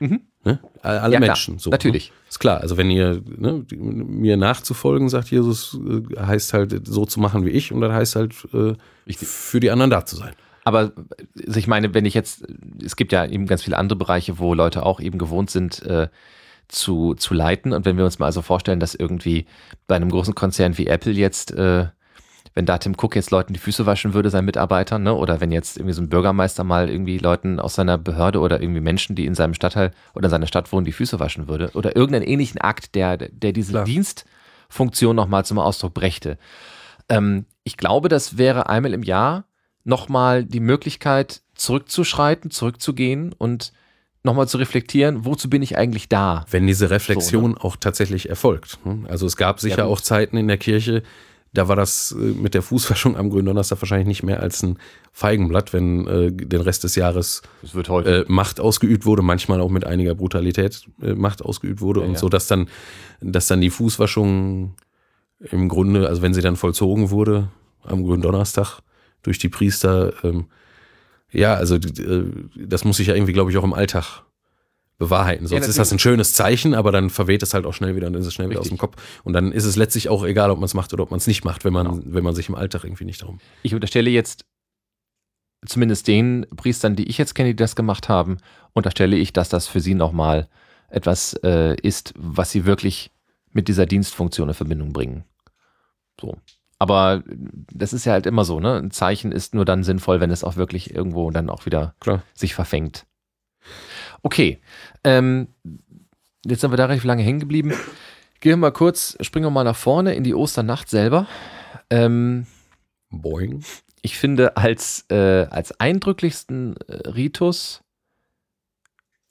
Mhm. Ne? All- Alle Ja, klar. Menschen. So, Natürlich. Ne? Ist klar. Also wenn ihr ne, mir nachzufolgen, sagt Jesus, äh, heißt halt so zu machen wie ich und dann heißt halt äh, für die anderen da zu sein. Aber also ich meine, wenn ich jetzt, es gibt ja eben ganz viele andere Bereiche, wo Leute auch eben gewohnt sind, äh, zu, zu leiten. Und wenn wir uns mal also vorstellen, dass irgendwie bei einem großen Konzern wie Apple jetzt, äh, wenn da Tim Cook jetzt Leuten die Füße waschen würde, seinen Mitarbeitern, ne? oder wenn jetzt irgendwie so ein Bürgermeister mal irgendwie Leuten aus seiner Behörde oder irgendwie Menschen, die in seinem Stadtteil oder in seiner Stadt wohnen, die Füße waschen würde, oder irgendeinen ähnlichen Akt, der, der diese Klar. Dienstfunktion nochmal zum Ausdruck brächte. Ähm, ich glaube, das wäre einmal im Jahr nochmal die Möglichkeit, zurückzuschreiten, zurückzugehen und nochmal zu reflektieren, wozu bin ich eigentlich da? Wenn diese Reflexion auch tatsächlich erfolgt. ne? Also es gab sicher Ja, auch Zeiten in der Kirche, da war das äh, mit der Fußwaschung am Gründonnerstag wahrscheinlich nicht mehr als ein Feigenblatt, wenn äh, den Rest des Jahres äh, Macht ausgeübt wurde, manchmal auch mit einiger Brutalität äh, Macht ausgeübt wurde Ja, und ja. so, dass dann, dass dann die Fußwaschung im Grunde, also wenn sie dann vollzogen wurde am Gründonnerstag durch die Priester, ähm, ja, also äh, das muss sich ja irgendwie, glaube ich, auch im Alltag bewahrheiten. Sonst ist natürlich. das ein schönes Zeichen, aber dann verweht es halt auch schnell wieder und ist es schnell wieder aus Richtig. dem Kopf. Und dann ist es letztlich auch egal, ob man es macht oder ob man es nicht macht, wenn man, wenn man sich im Alltag irgendwie nicht darum. Ich unterstelle jetzt zumindest den Priestern, die ich jetzt kenne, die das gemacht haben, unterstelle ich, dass das für sie nochmal etwas äh, ist, was sie wirklich mit dieser Dienstfunktion in Verbindung bringen. So. Aber das ist ja halt immer so, ne? Ein Zeichen ist nur dann sinnvoll, wenn es auch wirklich irgendwo dann auch wieder Klar. sich verfängt. Okay. Ähm, jetzt sind wir da relativ lange hängen geblieben. Gehen wir mal kurz, springen wir mal nach vorne in die Osternacht selber. Ähm, Boing. ich finde als, äh, als eindrücklichsten äh, Ritus,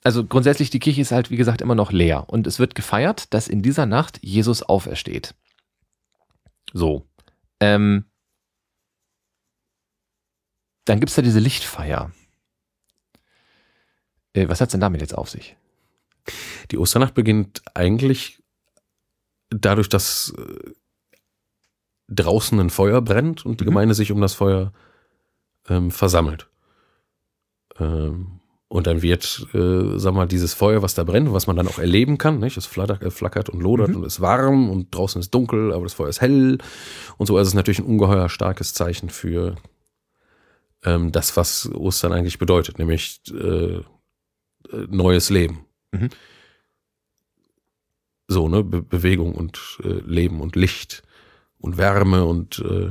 also grundsätzlich die Kirche ist halt, wie gesagt, immer noch leer. Und es wird gefeiert, dass in dieser Nacht Jesus aufersteht. So. Ähm, dann gibt es da diese Lichtfeier. Äh, was hat es denn damit jetzt auf sich? Die Osternacht beginnt eigentlich dadurch, dass äh, draußen ein Feuer brennt und die Mhm. Gemeinde sich um das Feuer ähm, versammelt. Ähm, und dann wird, äh, sag mal, dieses Feuer, was da brennt, was man dann auch erleben kann, nicht? Es flattert, äh, flackert und lodert Mhm. und ist warm und draußen ist dunkel, aber das Feuer ist hell und so. Also es ist natürlich ein ungeheuer starkes Zeichen für ähm, das, was Ostern eigentlich bedeutet, nämlich äh, äh, neues Leben. Mhm. So, ne? Be Bewegung und äh, Leben und Licht und Wärme und äh,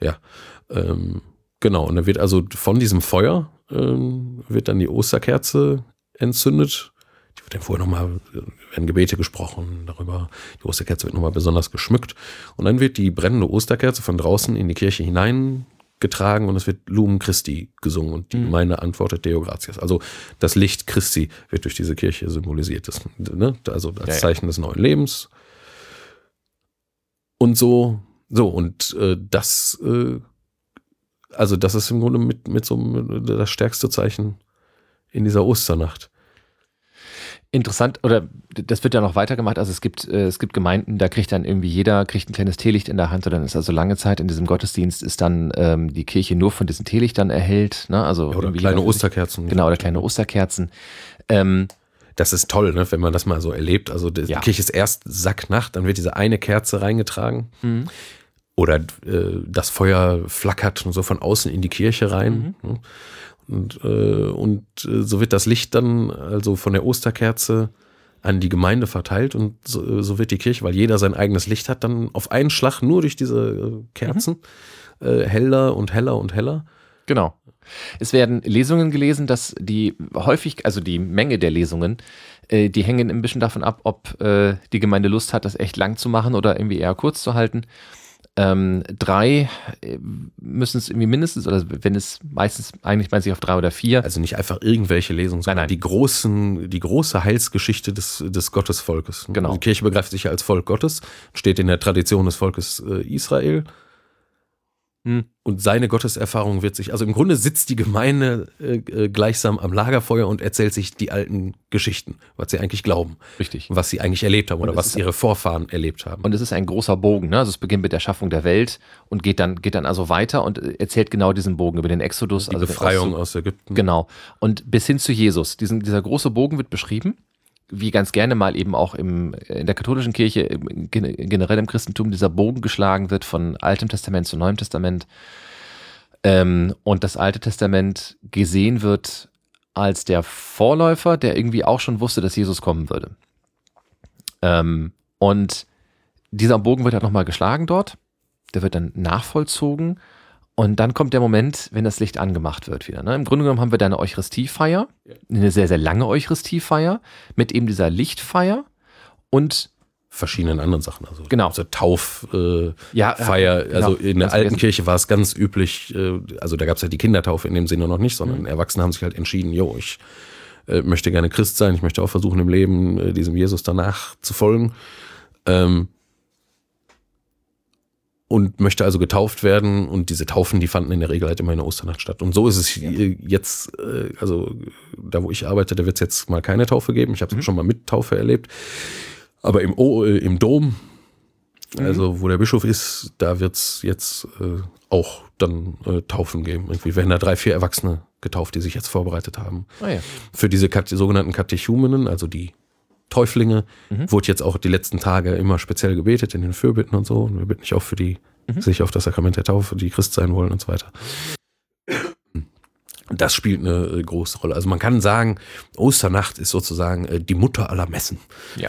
ja, ähm, genau. Und dann wird also von diesem Feuer ähm, wird dann die Osterkerze entzündet. Die wird dann vorher nochmal, werden Gebete gesprochen darüber. Die Osterkerze wird nochmal besonders geschmückt. Und dann wird die brennende Osterkerze von draußen in die Kirche hineingetragen und es wird Lumen Christi gesungen und die Mhm. Gemeinde antwortet Deo Gratias. Also das Licht Christi wird durch diese Kirche symbolisiert. Das, ne? Also als Ja, ja. Zeichen des neuen Lebens. Und so, so, und äh, das, äh, also das ist im Grunde mit, mit so einem, das stärkste Zeichen in dieser Osternacht. Interessant, oder das wird ja noch weitergemacht. Also es gibt, äh, es gibt Gemeinden, da kriegt dann irgendwie jeder kriegt ein kleines Teelicht in der Hand und dann ist also lange Zeit in diesem Gottesdienst ist dann ähm, die Kirche nur von diesen Teelichtern erhellt. Ne? Also Ja, oder kleine. Osterkerzen. Genau, oder kleine Osterkerzen. Ähm, Das ist toll, ne, wenn man das mal so erlebt. Also die Ja. Kirche ist erst Sacknacht, dann wird diese eine Kerze reingetragen. mhm. Oder äh, das Feuer flackert und so von außen in die Kirche rein. Mhm. ne? Und, äh, und äh, so wird das Licht dann also von der Osterkerze an die Gemeinde verteilt und so, so wird die Kirche, weil jeder sein eigenes Licht hat, dann auf einen Schlag nur durch diese äh, Kerzen äh, heller und heller und heller. Genau. Es werden Lesungen gelesen, dass die häufig, also die Menge der Lesungen, äh, die hängen ein bisschen davon ab, ob äh, die Gemeinde Lust hat, das echt lang zu machen oder irgendwie eher kurz zu halten. Ähm, drei äh, müssen es irgendwie mindestens, oder wenn es meistens, eigentlich meint sich auf drei oder vier. Also nicht einfach irgendwelche Lesungen, sondern nein. die großen, die große Heilsgeschichte des, des Gottesvolkes. Genau. Die Kirche begreift sich ja als Volk Gottes, steht in der Tradition des Volkes äh, Israel. Hm. Und seine Gotteserfahrung wird sich, also im Grunde sitzt die Gemeinde äh, äh, gleichsam am Lagerfeuer und erzählt sich die alten Geschichten, was sie eigentlich glauben, Richtig. was sie eigentlich erlebt haben oder was ihre Vorfahren erlebt haben. Und es ist ein großer Bogen, ne? Also es beginnt mit der Schaffung der Welt und geht dann, geht dann also weiter und äh, erzählt genau diesen Bogen über den Exodus, die also Befreiung Auszug- aus Ägypten. Genau. Und bis hin zu Jesus. Diesen, dieser große Bogen wird beschrieben, wie ganz gerne mal eben auch im, in der katholischen Kirche, im, gen- generell im Christentum, dieser Bogen geschlagen wird von Altem Testament zu Neuem Testament. Ähm, und das Alte Testament gesehen wird als der Vorläufer, der irgendwie auch schon wusste, dass Jesus kommen würde. Ähm, und dieser Bogen wird halt nochmal geschlagen dort. Der wird dann nachvollzogen. Und dann kommt der Moment, wenn das Licht angemacht wird wieder. Ne? Im Grunde genommen haben wir da eine Eucharistiefeier, eine sehr, sehr lange Eucharistiefeier mit eben dieser Lichtfeier und Verschiedenen anderen Sachen. Also, Genau. also Tauf, äh, ja, Feier, genau, also in der alten. Kirche war es ganz üblich, äh, also da gab es ja die Kindertaufe in dem Sinne noch nicht, sondern Mhm. Erwachsene haben sich halt entschieden, jo, ich äh, möchte gerne Christ sein, ich möchte auch versuchen im Leben äh, diesem Jesus danach zu folgen. Ähm, und möchte also getauft werden und diese Taufen, die fanden in der Regel halt immer in der Osternacht statt. Und so ist es äh, jetzt, äh, also da wo ich arbeite, da wird es jetzt mal keine Taufe geben. Ich habe es Mhm. schon mal mit Taufe erlebt. Aber im, o äh, im Dom, also wo der Bischof ist, da wird es jetzt äh, auch dann äh, Taufen geben. Irgendwie werden da drei, vier Erwachsene getauft, die sich jetzt vorbereitet haben. Ah, ja. Für diese Kat sogenannten Katechumenen, also die Täuflinge, Mhm. wurde jetzt auch die letzten Tage immer speziell gebetet in den Fürbitten und so. Und wir bitten nicht auch für die, Mhm. sich auf das Sakrament der Taufe, die Christ sein wollen und so weiter. Das spielt eine äh, große Rolle. Also man kann sagen, Osternacht ist sozusagen äh, die Mutter aller Messen. Ja.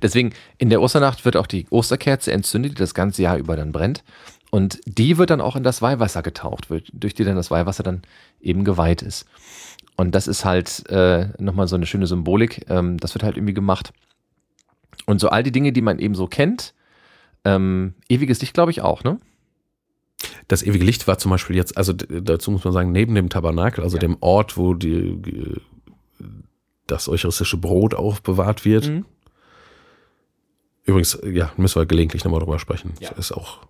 Deswegen, in der Osternacht wird auch die Osterkerze entzündet, die das ganze Jahr über dann brennt. Und die wird dann auch in das Weihwasser getaucht, durch die dann das Weihwasser dann eben geweiht ist. Und das ist halt äh, nochmal so eine schöne Symbolik. Ähm, das wird halt irgendwie gemacht. Und so all die Dinge, die man eben so kennt, ähm, ewiges Licht, glaube ich, auch, ne? Das ewige Licht war zum Beispiel jetzt, also dazu muss man sagen, neben dem Tabernakel, also ja. dem Ort, wo die, das eucharistische Brot aufbewahrt wird. Mhm. Übrigens, ja, müssen wir gelegentlich nochmal drüber sprechen. Ja. Das ist auch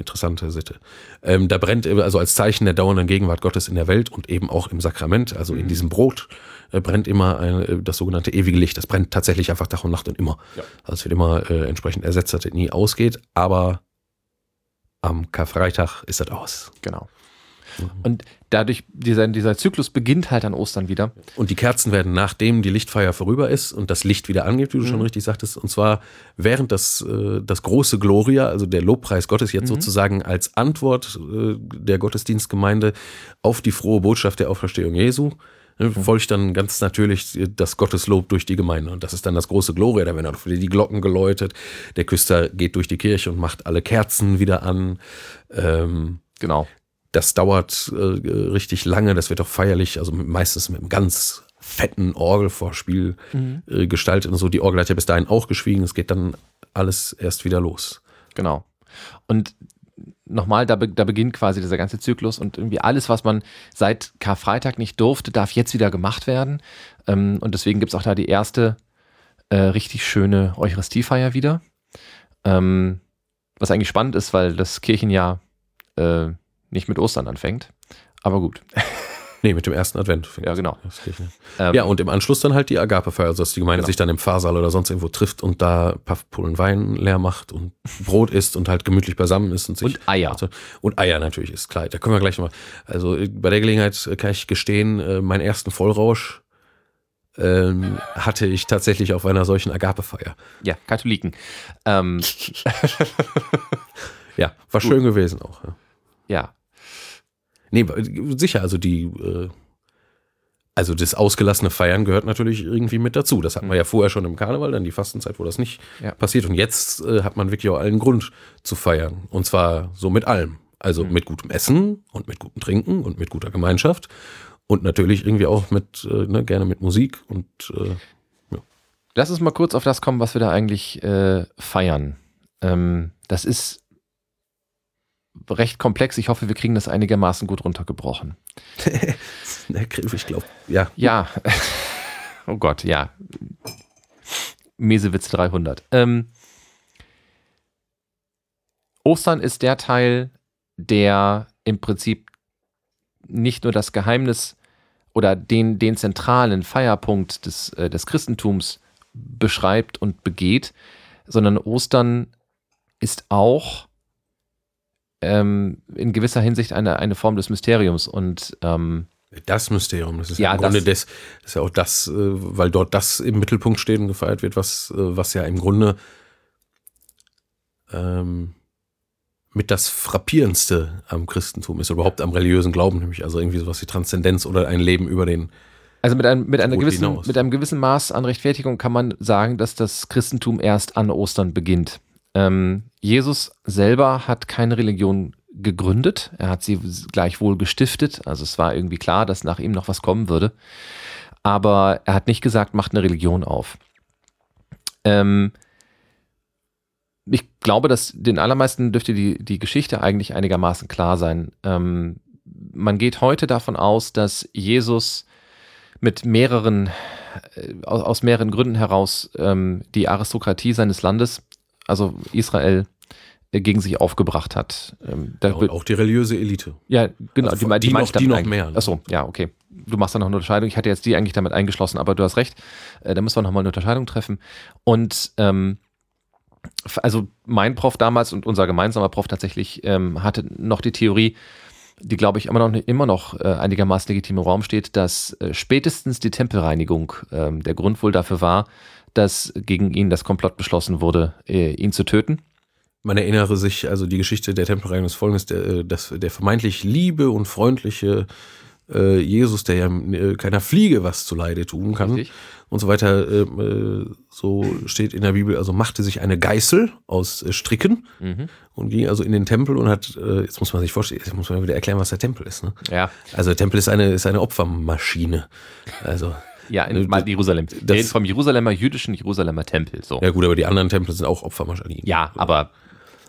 interessante Sitte. Ähm, da brennt also als Zeichen der dauernden Gegenwart Gottes in der Welt und eben auch im Sakrament, also mhm. in diesem Brot, äh, brennt immer ein, äh, das sogenannte ewige Licht. Das brennt tatsächlich einfach Tag und Nacht und immer. Ja. Also es wird immer äh, entsprechend ersetzt, dass es nie ausgeht, aber am Karfreitag ist das aus. Genau. Mhm. Und dadurch, dieser, dieser Zyklus beginnt halt an Ostern wieder. Und die Kerzen werden, nachdem die Lichtfeier vorüber ist und das Licht wieder angeht, wie du mhm. schon richtig sagtest, und zwar während das, äh, das große Gloria, also der Lobpreis Gottes, jetzt mhm. sozusagen als Antwort äh, der Gottesdienstgemeinde auf die frohe Botschaft der Auferstehung Jesu, ne, mhm. folgt dann ganz natürlich das Gotteslob durch die Gemeinde. Und das ist dann das große Gloria. Da werden auch wieder die Glocken geläutet. Der Küster geht durch die Kirche und macht alle Kerzen wieder an. Ähm, genau. Das dauert äh, richtig lange, das wird auch feierlich, also meistens mit einem ganz fetten Orgelvorspiel mhm. äh, gestaltet und so. Die Orgel hat ja bis dahin auch geschwiegen, es geht dann alles erst wieder los. Genau. Und nochmal, da, da beginnt quasi dieser ganze Zyklus und irgendwie alles, was man seit Karfreitag nicht durfte, darf jetzt wieder gemacht werden. Ähm, und deswegen gibt es auch da die erste äh, richtig schöne Eucharistiefeier wieder. Ähm, was eigentlich spannend ist, weil das Kirchenjahr äh, nicht mit Ostern anfängt. Aber gut. Nee, mit dem ersten Advent. Ja, genau. Ähm, ja, und im Anschluss dann halt die Agapefeier, also dass die Gemeinde genau. sich dann im Pfarrsaal oder sonst irgendwo trifft und da ein paar Pullen Wein leer macht und Brot isst und halt gemütlich beisammen ist. Und, sich, und Eier. Also, und Eier natürlich, ist klar. Da können wir gleich nochmal. Also bei der Gelegenheit kann ich gestehen, äh, meinen ersten Vollrausch ähm, hatte ich tatsächlich auf einer solchen Agapefeier. Ja, Katholiken. Ähm. ja, war schön gewesen auch. Ja. ja. Nee, sicher, also die, äh, also das ausgelassene Feiern gehört natürlich irgendwie mit dazu. Das hatten wir ja vorher schon im Karneval, dann die Fastenzeit, wo das nicht ja. passiert. Und jetzt äh, hat man wirklich auch allen Grund zu feiern. Und zwar so mit allem. Also mhm. mit gutem Essen und mit gutem Trinken und mit guter Gemeinschaft. Und natürlich irgendwie auch mit, äh, ne, gerne mit Musik und ja. Lass uns mal kurz auf das kommen, was wir da eigentlich feiern. Ähm, das ist recht komplex. Ich hoffe, wir kriegen das einigermaßen gut runtergebrochen. ich glaube, ja. Ja. Oh Gott, ja. Mesewitz 300. Ähm, Ostern ist der Teil, der im Prinzip nicht nur das Geheimnis oder den, den zentralen Feierpunkt des, äh, des Christentums beschreibt und begeht, sondern Ostern ist auch ähm, in gewisser Hinsicht eine, eine Form des Mysteriums und ähm, das Mysterium, das ist ja, im Grunde das, das ist ja auch das, äh, weil dort das im Mittelpunkt steht und gefeiert wird, was, äh, was ja im Grunde ähm, mit das Frappierendste am Christentum ist, überhaupt am religiösen Glauben, nämlich also irgendwie sowas wie Transzendenz oder ein Leben über den. Also mit einem, mit, einer gewissen, mit einem gewissen Maß an Rechtfertigung kann man sagen, dass das Christentum erst an Ostern beginnt. Ähm, Jesus selber hat keine Religion gegründet, er hat sie gleichwohl gestiftet, also es war irgendwie klar, dass nach ihm noch was kommen würde, aber er hat nicht gesagt, macht eine Religion auf. Ähm, ich glaube, dass den allermeisten dürfte die, die Geschichte eigentlich einigermaßen klar sein. Ähm, man geht heute davon aus, dass Jesus mit mehreren, äh, aus, mehreren Gründen heraus ähm, die Aristokratie seines Landes also Israel, äh, gegen sich aufgebracht hat. Ähm, ja, und auch die religiöse Elite. Ja, genau. Also die, die, die, noch, die noch mehr. Ne? Achso, ja, okay. Du machst da noch eine Unterscheidung. Ich hatte jetzt die eigentlich damit eingeschlossen, aber du hast recht. Äh, da müssen wir nochmal eine Unterscheidung treffen. Und ähm, also mein Prof damals und unser gemeinsamer Prof tatsächlich ähm, hatte noch die Theorie, die glaube ich immer noch, immer noch äh, einigermaßen legitim im Raum steht, dass äh, spätestens die Tempelreinigung äh, der Grund wohl dafür war, dass gegen ihn das Komplott beschlossen wurde, äh, ihn zu töten. Man erinnere sich also die Geschichte der Tempelreinigung des Folgendes, der, äh, das, der vermeintlich liebe und freundliche äh, Jesus, der ja äh, keiner Fliege was zu Leide tun kann Richtig. und so weiter, äh, äh, so steht in der Bibel, also machte sich eine Geißel aus Stricken Mhm. und ging also in den Tempel und hat, jetzt muss man sich vorstellen, jetzt muss man wieder erklären, was der Tempel ist. Ne? Ja, Also der Tempel ist eine, ist eine Opfermaschine. Also, ja in Äh, mal Jerusalem. Wir das- reden vom Jerusalemer, jüdischen Jerusalemer Tempel. So. ja gut, aber die anderen Tempel sind auch Opfermaschinen. Ja, aber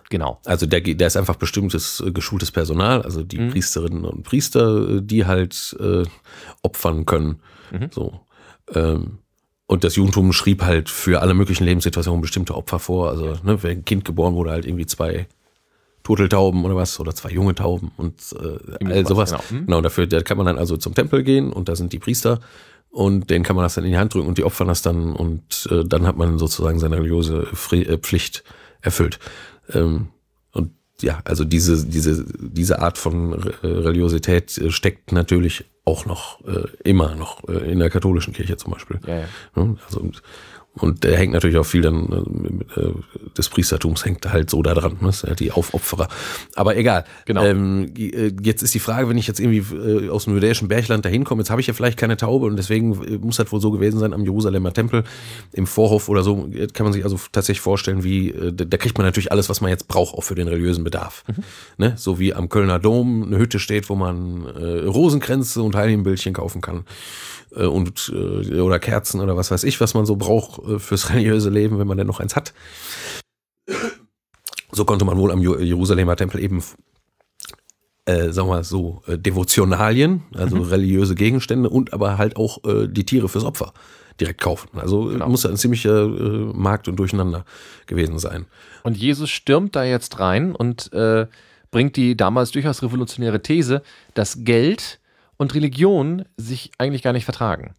genau. Also der, der ist einfach bestimmtes äh, geschultes Personal, also die Priesterinnen und Priester, äh, die halt äh, opfern können. So. Ähm, und das Judentum schrieb halt für alle möglichen Lebenssituationen bestimmte Opfer vor. Also, ne, wenn ein Kind geboren wurde, halt irgendwie zwei Turteltauben oder was, oder zwei junge Tauben und äh, all sowas, sowas. genau. Hm. Genau, dafür da kann man dann also zum Tempel gehen und da sind die Priester und denen kann man das dann in die Hand drücken und die opfern das dann und äh, dann hat man sozusagen seine religiöse äh, Pflicht erfüllt. Ähm, und ja, also diese, diese, diese Art von äh, Religiosität äh, steckt natürlich auch noch äh, immer noch äh, in der katholischen Kirche zum Beispiel. Ja, ja. Ne? Also, und, der hängt natürlich auch viel dann äh, des Priestertums hängt halt so da dran, ne? Das sind halt die Aufopferer. Aber egal. Genau. Ähm, äh, jetzt ist die Frage, wenn ich jetzt irgendwie äh, aus dem judäischen Bergland dahin komme, jetzt habe ich ja vielleicht keine Taube und deswegen äh, muss das wohl so gewesen sein am Jerusalemer Tempel im Vorhof oder so. Kann man sich also tatsächlich vorstellen, wie äh, da kriegt man natürlich alles, was man jetzt braucht, auch für den religiösen Bedarf. Ne? So wie am Kölner Dom eine Hütte steht, wo man äh, Rosenkränze und Heiligenbildchen kaufen kann äh, und äh, oder Kerzen oder was weiß ich, was man so braucht äh, fürs religiöse Leben, wenn man denn noch eins hat. So konnte man wohl am Jerusalemer Tempel eben äh, sagen wir mal so, äh, Devotionalien, also religiöse Gegenstände und aber halt auch äh, die Tiere fürs Opfer direkt kaufen. Also äh, Genau. muss ja ein ziemlicher äh, Markt und Durcheinander gewesen sein. Und Jesus stürmt da jetzt rein und äh, bringt die damals durchaus revolutionäre These, dass Geld und Religion sich eigentlich gar nicht vertragen.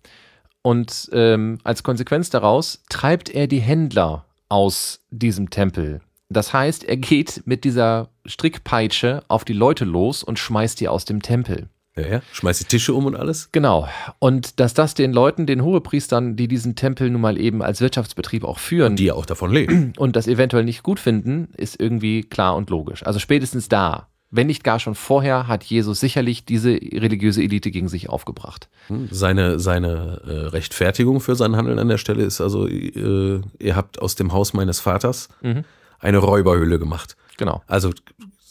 Und ähm, als Konsequenz daraus treibt er die Händler aus diesem Tempel. Das heißt, er geht mit dieser Strickpeitsche auf die Leute los und schmeißt die aus dem Tempel. Ja, ja. Schmeißt die Tische um und alles. Genau. Und dass das den Leuten, den Hohepriestern, die diesen Tempel nun mal eben als Wirtschaftsbetrieb auch führen, Die ja auch davon leben. und das eventuell nicht gut finden, ist irgendwie klar und logisch. Also spätestens da, wenn nicht gar schon vorher, hat Jesus sicherlich diese religiöse Elite gegen sich aufgebracht. Seine, seine äh, Rechtfertigung für sein Handeln an der Stelle ist also, äh, ihr habt aus dem Haus meines Vaters eine Räuberhöhle gemacht. Genau. Also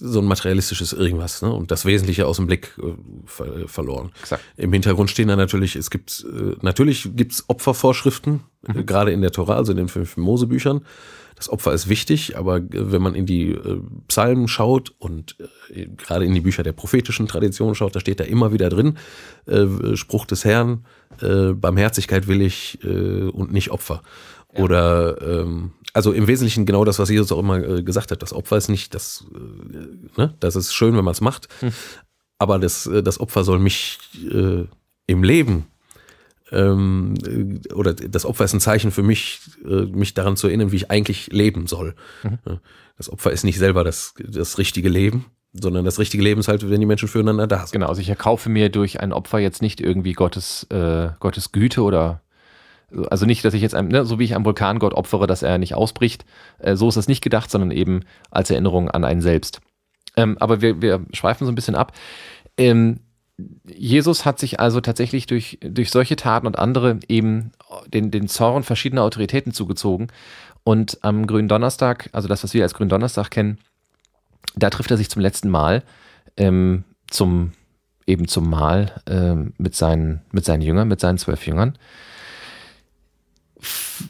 so ein materialistisches irgendwas, ne? Und das Wesentliche aus dem Blick äh, ver verloren. Exakt. Im Hintergrund stehen da natürlich, es gibt, äh, natürlich gibt's Opfervorschriften, äh, gerade in der Tora, also in den fünf Mosebüchern. Das Opfer ist wichtig, aber äh, wenn man in die äh, Psalmen schaut und äh, gerade in die Bücher der prophetischen Tradition schaut, da steht da immer wieder drin, Spruch des Herrn, Barmherzigkeit will ich und nicht Opfer. Oder ähm, also im Wesentlichen genau das, was Jesus auch immer äh, gesagt hat. Das Opfer ist nicht das, äh, ne? das ist schön, wenn man es macht, aber das, das Opfer soll mich äh, im Leben ähm, äh, oder das Opfer ist ein Zeichen für mich, äh, mich daran zu erinnern, wie ich eigentlich leben soll. Ja. Das Opfer ist nicht selber das, das richtige Leben, sondern das richtige Leben ist halt, wenn die Menschen füreinander da sind. Genau, also ich erkaufe mir durch ein Opfer jetzt nicht irgendwie Gottes, äh, Gottes Güte oder also nicht, dass ich jetzt einem, ne, so wie ich einem Vulkangott opfere, dass er nicht ausbricht, äh, so ist es nicht gedacht, sondern eben als Erinnerung an einen selbst. Ähm, aber wir, wir schweifen so ein bisschen ab. Ähm, Jesus hat sich also tatsächlich durch, durch solche Taten und andere eben den, den Zorn verschiedener Autoritäten zugezogen. Und am Grünen Donnerstag, also das, was wir als Grünen Donnerstag kennen, da trifft er sich zum letzten Mal ähm, zum eben zum Mahl ähm, mit, seinen, mit seinen Jüngern, mit seinen zwölf Jüngern.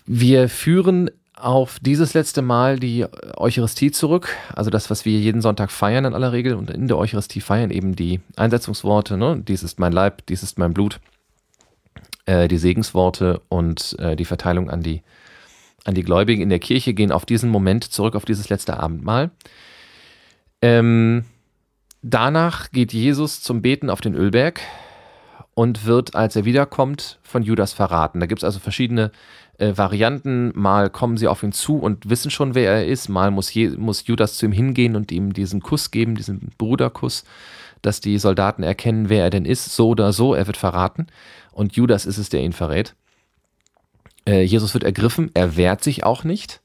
Wir führen auf dieses letzte Mal die Eucharistie zurück, also das, was wir jeden Sonntag feiern in aller Regel und in der Eucharistie feiern eben die Einsetzungsworte, ne? dies ist mein Leib, dies ist mein Blut, äh, die Segensworte und äh, die Verteilung an die, an die Gläubigen in der Kirche gehen auf diesen Moment zurück, auf dieses letzte Abendmahl. Ähm, danach geht Jesus zum Beten auf den Ölberg und wird, als er wiederkommt, von Judas verraten. Da gibt es also verschiedene äh, Varianten. Mal kommen sie auf ihn zu und wissen schon, wer er ist. Mal muss, Je muss Judas zu ihm hingehen und ihm diesen Kuss geben, diesen Bruderkuss, dass die Soldaten erkennen, wer er denn ist. So oder so, er wird verraten. Und Judas ist es, der ihn verrät. Äh, Jesus wird ergriffen, er wehrt sich auch nicht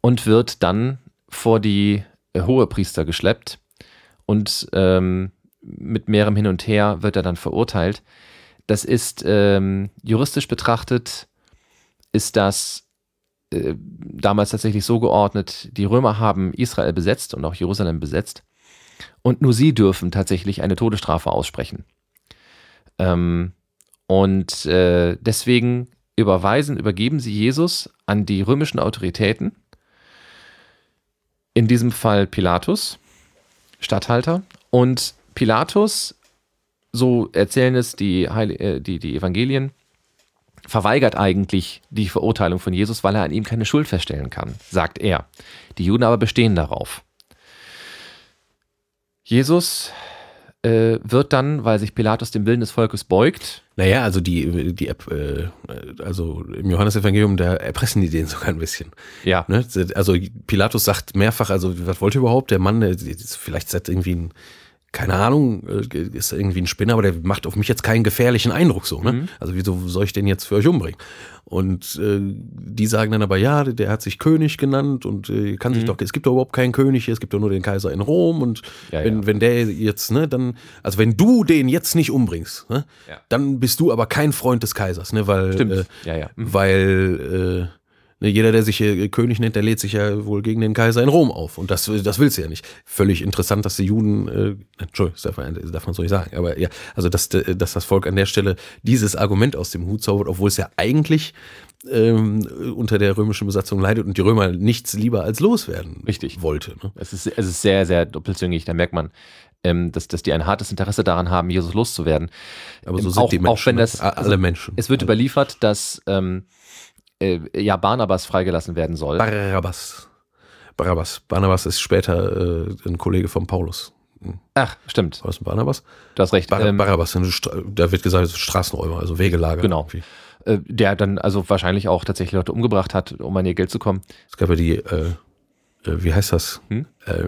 und wird dann vor die äh, Hohepriester geschleppt und ähm, mit mehrem Hin und Her wird er dann verurteilt. Das ist ähm, juristisch betrachtet, ist das äh, damals tatsächlich so geordnet, die Römer haben Israel besetzt und auch Jerusalem besetzt. Und nur sie dürfen tatsächlich eine Todesstrafe aussprechen. Ähm, und äh, deswegen überweisen, übergeben sie Jesus an die römischen Autoritäten. In diesem Fall Pilatus, Statthalter. Und Pilatus, so erzählen es die, Heil äh, die, die Evangelien, verweigert eigentlich die Verurteilung von Jesus, weil er an ihm keine Schuld feststellen kann, sagt er. Die Juden aber bestehen darauf. Jesus äh, wird dann, weil sich Pilatus dem Willen des Volkes beugt. Naja, also die, die äh, also im Johannesevangelium, da erpressen die den sogar ein bisschen. Ja. Ne? Also Pilatus sagt mehrfach, also was wollte überhaupt der Mann, der ist vielleicht seit irgendwie ein keine Ahnung, äh, ist irgendwie ein Spinner, aber der macht auf mich jetzt keinen gefährlichen Eindruck so. Ne? Mhm. Also wieso soll ich den jetzt für euch umbringen? Und äh, die sagen dann aber, ja, der hat sich König genannt und äh, kann sich mhm. doch, es gibt doch überhaupt keinen König, es gibt doch nur den Kaiser in Rom und ja, wenn, ja. wenn der jetzt, ne, dann, also wenn du den jetzt nicht umbringst, ne, ja. dann bist du aber kein Freund des Kaisers, ne, weil, Stimmt. Äh, ja, ja. Mhm. weil äh, jeder, der sich hier König nennt, der lädt sich ja wohl gegen den Kaiser in Rom auf. Und das, das willst du ja nicht. Völlig interessant, dass die Juden, äh, Entschuldigung, das darf man, das darf man so nicht sagen, aber ja, also dass, dass das Volk an der Stelle dieses Argument aus dem Hut zaubert, obwohl es ja eigentlich ähm, unter der römischen Besatzung leidet und die Römer nichts lieber als loswerden Richtig. wollte. Ne? Es, ist, es ist sehr, sehr doppelzüngig, da merkt man, ähm, dass, dass die ein hartes Interesse daran haben, Jesus loszuwerden. Aber so ähm, sind auch, die Menschen. Auch wenn das, ne? alle Menschen. Es wird überliefert, dass ähm, äh, ja, Barnabas freigelassen werden soll. Barabbas. Barabbas. Barnabas ist später äh, ein Kollege von Paulus. Hm. Ach, stimmt. Was ist Barnabas? Du hast recht. Bar ähm, Barabbas, da wird gesagt, Straßenräuber, also Wegelager. Genau. Äh, der dann also wahrscheinlich auch tatsächlich Leute umgebracht hat, um an ihr Geld zu kommen. Es gab ja die, äh wie heißt das? Hm? Äh,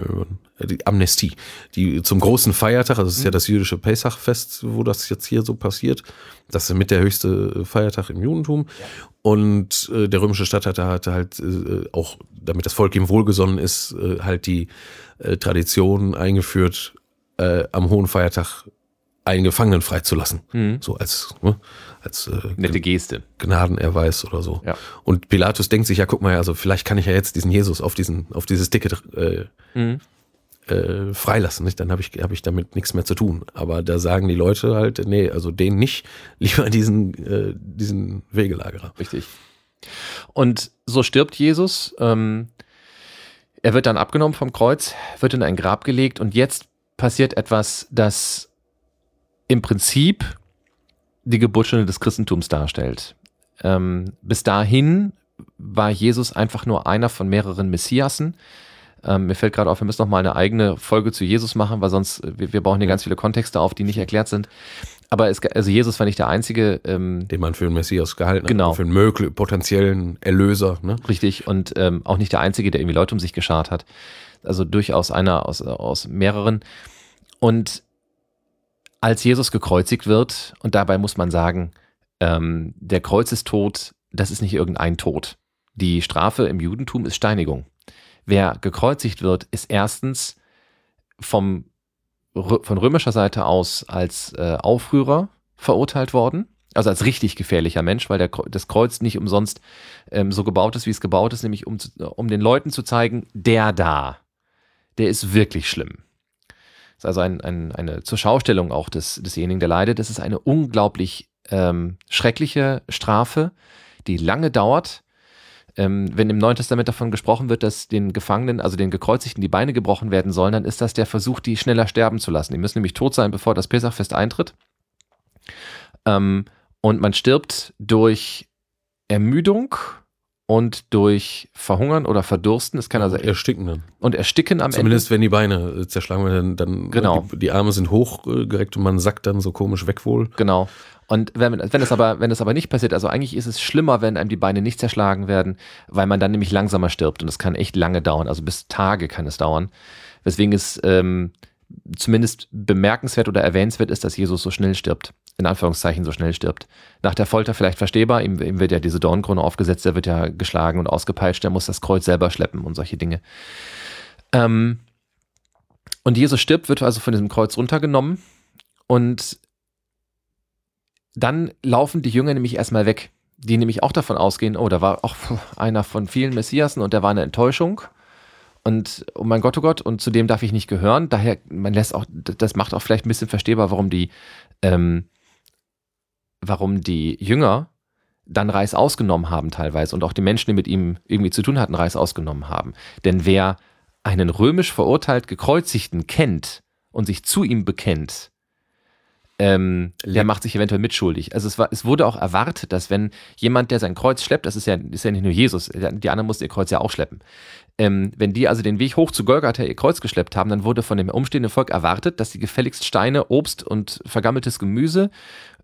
die Amnestie, die zum großen Feiertag, also es ist ja mhm. das jüdische Pesachfest, wo das jetzt hier so passiert. Das ist mit der höchste Feiertag im Judentum. Ja. Und äh, der römische Statthalter hatte halt äh, auch, damit das Volk ihm wohlgesonnen ist, äh, halt die äh, Tradition eingeführt, äh, am hohen Feiertag einen Gefangenen freizulassen. Mhm. So als, ne, als äh, nette Geste. Gnadenerweis oder so. Ja. Und Pilatus denkt sich, ja, guck mal, also vielleicht kann ich ja jetzt diesen Jesus auf diesen, auf dieses Ticket äh, mhm äh, freilassen. Nicht? Dann habe ich, hab ich damit nichts mehr zu tun. Aber da sagen die Leute halt, nee, also den nicht, lieber diesen, äh, diesen Wegelagerer. Richtig. Und so stirbt Jesus. Ähm, er wird dann abgenommen vom Kreuz, wird in ein Grab gelegt und jetzt passiert etwas, das im Prinzip die Geburtsstunde des Christentums darstellt. Ähm, bis dahin war Jesus einfach nur einer von mehreren Messiasen, ähm, mir fällt gerade auf, wir müssen noch mal eine eigene Folge zu Jesus machen, weil sonst, äh, wir, wir brauchen hier ganz viele Kontexte auf, die nicht erklärt sind. Aber es, also Jesus war nicht der einzige, ähm, den man für einen Messias gehalten hat, genau. für einen möglich, potenziellen Erlöser. Ne? Richtig und ähm, auch nicht der einzige, der irgendwie Leute um sich geschart hat. Also durchaus einer aus, aus mehreren. Und als Jesus gekreuzigt wird, und dabei muss man sagen, ähm, der Kreuzestod, das ist nicht irgendein Tod. Die Strafe im Judentum ist Steinigung wer gekreuzigt wird, ist erstens vom, von römischer Seite aus als äh, Aufrührer verurteilt worden. Also als richtig gefährlicher Mensch, weil der, das Kreuz nicht umsonst ähm, so gebaut ist, wie es gebaut ist, nämlich um, um den Leuten zu zeigen, der da, der ist wirklich schlimm. Das ist also ein, ein, eine Zurschaustellung auch des, desjenigen, der leidet. Das ist eine unglaublich ähm, schreckliche Strafe, die lange dauert, ähm, wenn im Neuen Testament davon gesprochen wird, dass den Gefangenen, also den Gekreuzigten, die Beine gebrochen werden sollen, dann ist das der Versuch, die schneller sterben zu lassen. Die müssen nämlich tot sein, bevor das Pesachfest eintritt. Ähm, und man stirbt durch Ermüdung und durch Verhungern oder Verdursten. Es kann also ersticken dann. Und ersticken am Zumindest Ende. wenn die Beine äh, zerschlagen werden, dann, genau. die, die, Arme sind hochgereckt und man sackt dann so komisch weg wohl. Genau. Und wenn, wenn, es aber, wenn es aber nicht passiert, also eigentlich ist es schlimmer, wenn einem die Beine nicht zerschlagen werden, weil man dann nämlich langsamer stirbt und es kann echt lange dauern, also bis Tage kann es dauern. Weswegen es ähm, zumindest bemerkenswert oder erwähnenswert ist, dass Jesus so schnell stirbt. In Anführungszeichen so schnell stirbt. Nach der Folter vielleicht verstehbar, ihm, ihm wird ja diese Dornkrone aufgesetzt, er wird ja geschlagen und ausgepeitscht, er muss das Kreuz selber schleppen und solche Dinge. Ähm, Und Jesus stirbt, wird also von diesem Kreuz runtergenommen und dann laufen die Jünger nämlich erstmal weg, die nämlich auch davon ausgehen, oh, da war auch einer von vielen Messiasen und der war eine Enttäuschung. Und oh mein Gott, oh Gott, und zu dem darf ich nicht gehören. Daher, man lässt auch, das macht auch vielleicht ein bisschen verstehbar, warum die, ähm, warum die Jünger dann Reis ausgenommen haben teilweise und auch die Menschen, die mit ihm irgendwie zu tun hatten, Reis ausgenommen haben. Denn wer einen römisch verurteilt gekreuzigten kennt und sich zu ihm bekennt, ähm, der macht sich eventuell mitschuldig. Also es, war, es wurde auch erwartet, dass wenn jemand, der sein Kreuz schleppt, das ist ja, ist ja nicht nur Jesus, die anderen mussten ihr Kreuz ja auch schleppen. Ähm, wenn die also den Weg hoch zu Golgatha ihr Kreuz geschleppt haben, dann wurde von dem umstehenden Volk erwartet, dass sie gefälligst Steine, Obst und vergammeltes Gemüse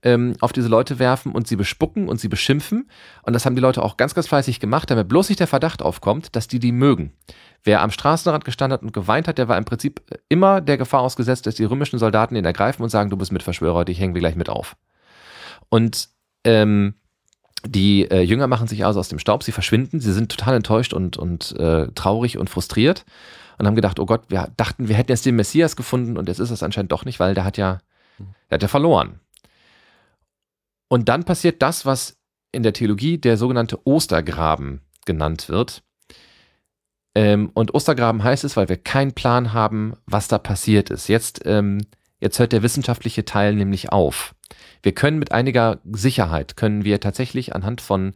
ähm, auf diese Leute werfen und sie bespucken und sie beschimpfen. Und das haben die Leute auch ganz, ganz fleißig gemacht, damit bloß nicht der Verdacht aufkommt, dass die die mögen. Wer am Straßenrand gestanden hat und geweint hat, der war im Prinzip immer der Gefahr ausgesetzt, dass die römischen Soldaten ihn ergreifen und sagen, du bist Mitverschwörer, dich hängen wir gleich mit auf. Und ähm, die äh, Jünger machen sich also aus dem Staub, sie verschwinden, sie sind total enttäuscht und, und äh, traurig und frustriert und haben gedacht, oh Gott, wir dachten, wir hätten jetzt den Messias gefunden und jetzt ist es anscheinend doch nicht, weil der hat ja, der hat ja verloren. Und dann passiert das, was in der Theologie der sogenannte Ostergraben genannt wird. Ähm, und Ostergraben heißt es, weil wir keinen Plan haben, was da passiert ist. Jetzt, ähm, jetzt hört der wissenschaftliche Teil nämlich auf. Wir können mit einiger Sicherheit, können wir tatsächlich anhand von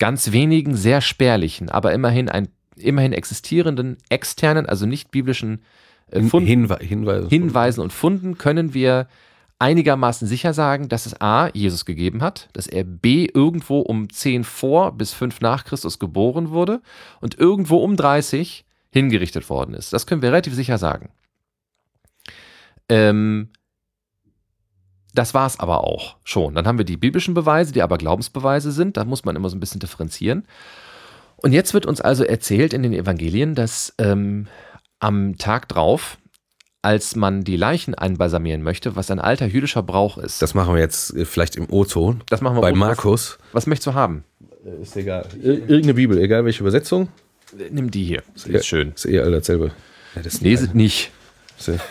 ganz wenigen, sehr spärlichen, aber immerhin ein, immerhin existierenden externen, also nicht biblischen äh, Funden, Hinwe Hinweise. Hinweisen und Funden können wir einigermaßen sicher sagen, dass es A, Jesus gegeben hat, dass er B, irgendwo um 10 vor bis 5 nach Christus geboren wurde und irgendwo um 30 hingerichtet worden ist. Das können wir relativ sicher sagen. Ähm, das war es aber auch schon. Dann haben wir die biblischen Beweise, die aber Glaubensbeweise sind. Da muss man immer so ein bisschen differenzieren. Und jetzt wird uns also erzählt in den Evangelien, dass ähm, am Tag drauf, als man die Leichen einbalsamieren möchte, was ein alter jüdischer Brauch ist. Das machen wir jetzt äh, vielleicht im O-Ton. Das machen wir bei Markus. Was, möchtest du haben? Äh, ist egal. Irgendeine Bibel, egal welche Übersetzung. Nimm die hier. Ist, ist schön. Ist eh alle dasselbe. Ja, das Leset nicht.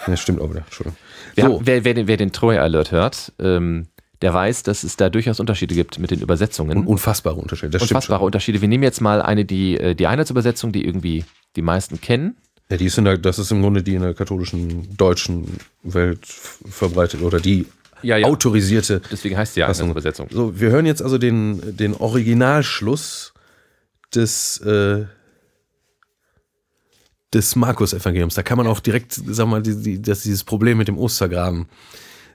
Das stimmt auch wieder. Entschuldigung. Wer, so. wer, wer, den, wer den Troy Alert hört, ähm, der weiß, dass es da durchaus Unterschiede gibt mit den Übersetzungen. Und unfassbare Unterschiede. Das unfassbare Unterschiede. Wir nehmen jetzt mal eine, die, äh, die Einheitsübersetzung, die irgendwie die meisten kennen. Ja, die ist in der, das ist im Grunde die in der katholischen deutschen Welt verbreitet oder die ja, ja. autorisierte. Deswegen heißt sie ja Übersetzung. So, wir hören jetzt also den, den Originalschluss des, äh, des Markus-Evangeliums. Da kann man auch direkt, sag mal, die, die, das, dieses Problem mit dem Ostergraben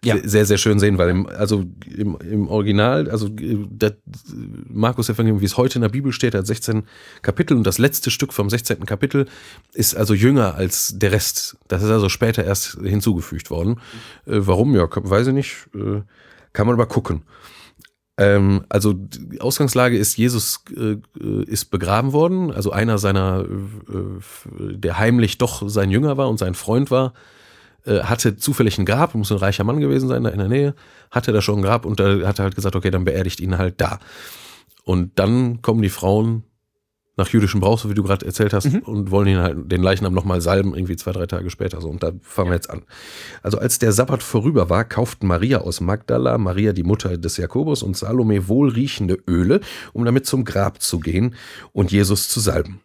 ja. sehr, sehr schön sehen, weil im, also im, im Original, also das Markus-Evangelium, wie es heute in der Bibel steht, hat 16 Kapitel und das letzte Stück vom 16. Kapitel ist also jünger als der Rest. Das ist also später erst hinzugefügt worden. Äh, warum? Ja, weiß ich nicht. Äh, kann man aber gucken. Ähm, also die Ausgangslage ist, Jesus äh, ist begraben worden, also einer seiner, äh, der heimlich doch sein Jünger war und sein Freund war, äh, hatte zufällig ein Grab, muss ein reicher Mann gewesen sein, da in der Nähe, hatte da schon ein Grab und da hat er halt gesagt, okay, dann beerdigt ihn halt da. Und dann kommen die Frauen nach jüdischem Brauch, so wie du gerade erzählt hast, mhm. und wollen ihn halt den Leichnam nochmal salben, irgendwie zwei, drei Tage später. So, und da fangen ja. wir jetzt an. Also als der Sabbat vorüber war, kauften Maria aus Magdala, Maria die Mutter des Jakobus und Salome wohlriechende Öle, um damit zum Grab zu gehen und Jesus zu salben.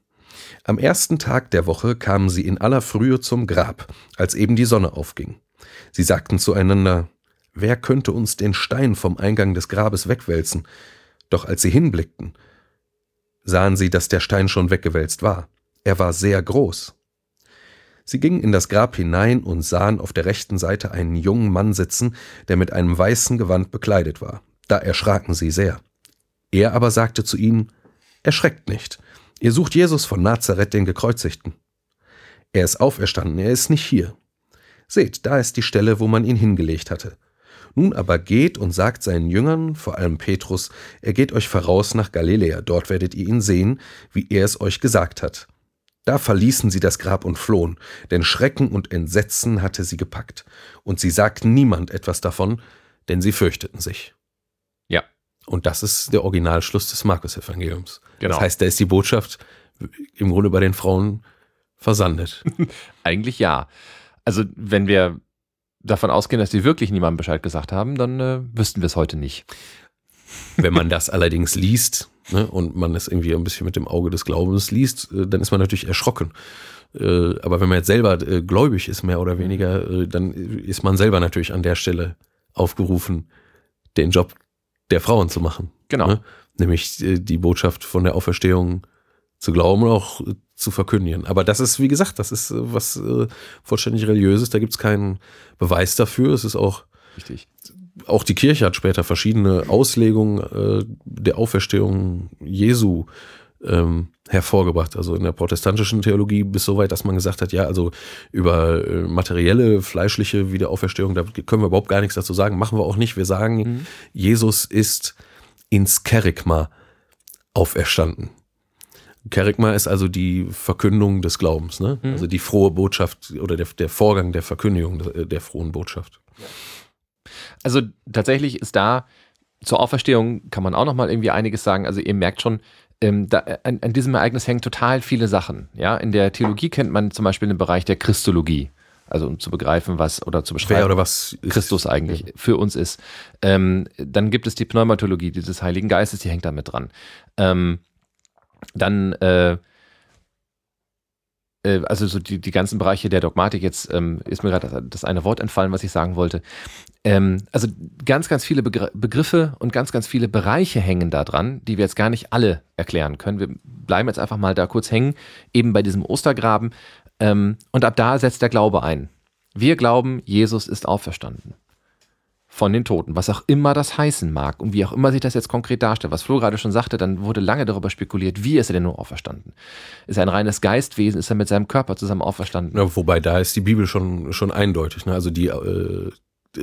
Am ersten Tag der Woche kamen sie in aller Frühe zum Grab, als eben die Sonne aufging. Sie sagten zueinander, wer könnte uns den Stein vom Eingang des Grabes wegwälzen? Doch als sie hinblickten, sahen sie, dass der Stein schon weggewälzt war. Er war sehr groß. Sie gingen in das Grab hinein und sahen auf der rechten Seite einen jungen Mann sitzen, der mit einem weißen Gewand bekleidet war. Da erschraken sie sehr. Er aber sagte zu ihnen, Erschreckt nicht, Ihr sucht Jesus von Nazareth, den Gekreuzigten. Er ist auferstanden, er ist nicht hier. Seht, da ist die Stelle, wo man ihn hingelegt hatte. Nun aber geht und sagt seinen Jüngern, vor allem Petrus, er geht euch voraus nach Galiläa, dort werdet ihr ihn sehen, wie er es euch gesagt hat. Da verließen sie das Grab und flohen, denn Schrecken und Entsetzen hatte sie gepackt, und sie sagten niemand etwas davon, denn sie fürchteten sich. Und das ist der Originalschluss des Markus-Evangeliums. Genau. Das heißt, da ist die Botschaft im Grunde bei den Frauen versandet. Eigentlich ja. Also wenn wir davon ausgehen, dass die wirklich niemandem Bescheid gesagt haben, dann äh, wüssten wir es heute nicht. Wenn man das allerdings liest ne, und man es irgendwie ein bisschen mit dem Auge des Glaubens liest, äh, dann ist man natürlich erschrocken. Äh, aber wenn man jetzt selber äh, gläubig ist, mehr oder weniger, äh, dann ist man selber natürlich an der Stelle aufgerufen, den Job der Frauen zu machen. Genau. Ne? Nämlich äh, die Botschaft von der Auferstehung zu glauben und auch zu verkündigen. Aber das ist, wie gesagt, das ist äh, was äh, vollständig religiöses. Da gibt es keinen Beweis dafür. Es ist auch, Richtig. auch die Kirche hat später verschiedene Auslegungen äh, der Auferstehung Jesu ähm, hervorgebracht. Also in der protestantischen Theologie bis so weit, dass man gesagt hat, ja, also über äh, materielle, fleischliche Wiederauferstehung, da können wir überhaupt gar nichts dazu sagen. Machen wir auch nicht. Wir sagen, Mhm. Jesus ist ins Kerygma auferstanden. Kerygma ist also die Verkündung des Glaubens, ne? Mhm. Also die frohe Botschaft oder der, der Vorgang der Verkündigung der, der frohen Botschaft. Also tatsächlich ist da zur Auferstehung kann man auch noch mal irgendwie einiges sagen. Also ihr merkt schon, ähm, da, an, an diesem Ereignis hängen total viele Sachen. Ja, in der Theologie kennt man zum Beispiel den Bereich der Christologie. Also um zu begreifen, was oder zu beschreiben, Wer oder was ist Christus eigentlich für uns ist. Ähm, dann gibt es die Pneumatologie dieses Heiligen Geistes, die hängt da mit dran. Ähm, dann, äh, äh, also so die, die ganzen Bereiche der Dogmatik, jetzt ähm, ist mir gerade das, eine Wort entfallen, was ich sagen wollte. Ähm, also ganz, ganz viele Begr Begriffe und ganz, ganz viele Bereiche hängen da dran, die wir jetzt gar nicht alle erklären können. Wir bleiben jetzt einfach mal da kurz hängen, eben bei diesem Ostergraben. Ähm, und ab da setzt der Glaube ein. Wir glauben, Jesus ist auferstanden. Von den Toten, was auch immer das heißen mag und wie auch immer sich das jetzt konkret darstellt. Was Flo gerade schon sagte, dann wurde lange darüber spekuliert, wie ist er denn nur auferstanden? Ist er ein reines Geistwesen? Ist er mit seinem Körper zusammen auferstanden? Ja, wobei da ist die Bibel schon, schon eindeutig. Ne? Also die, äh,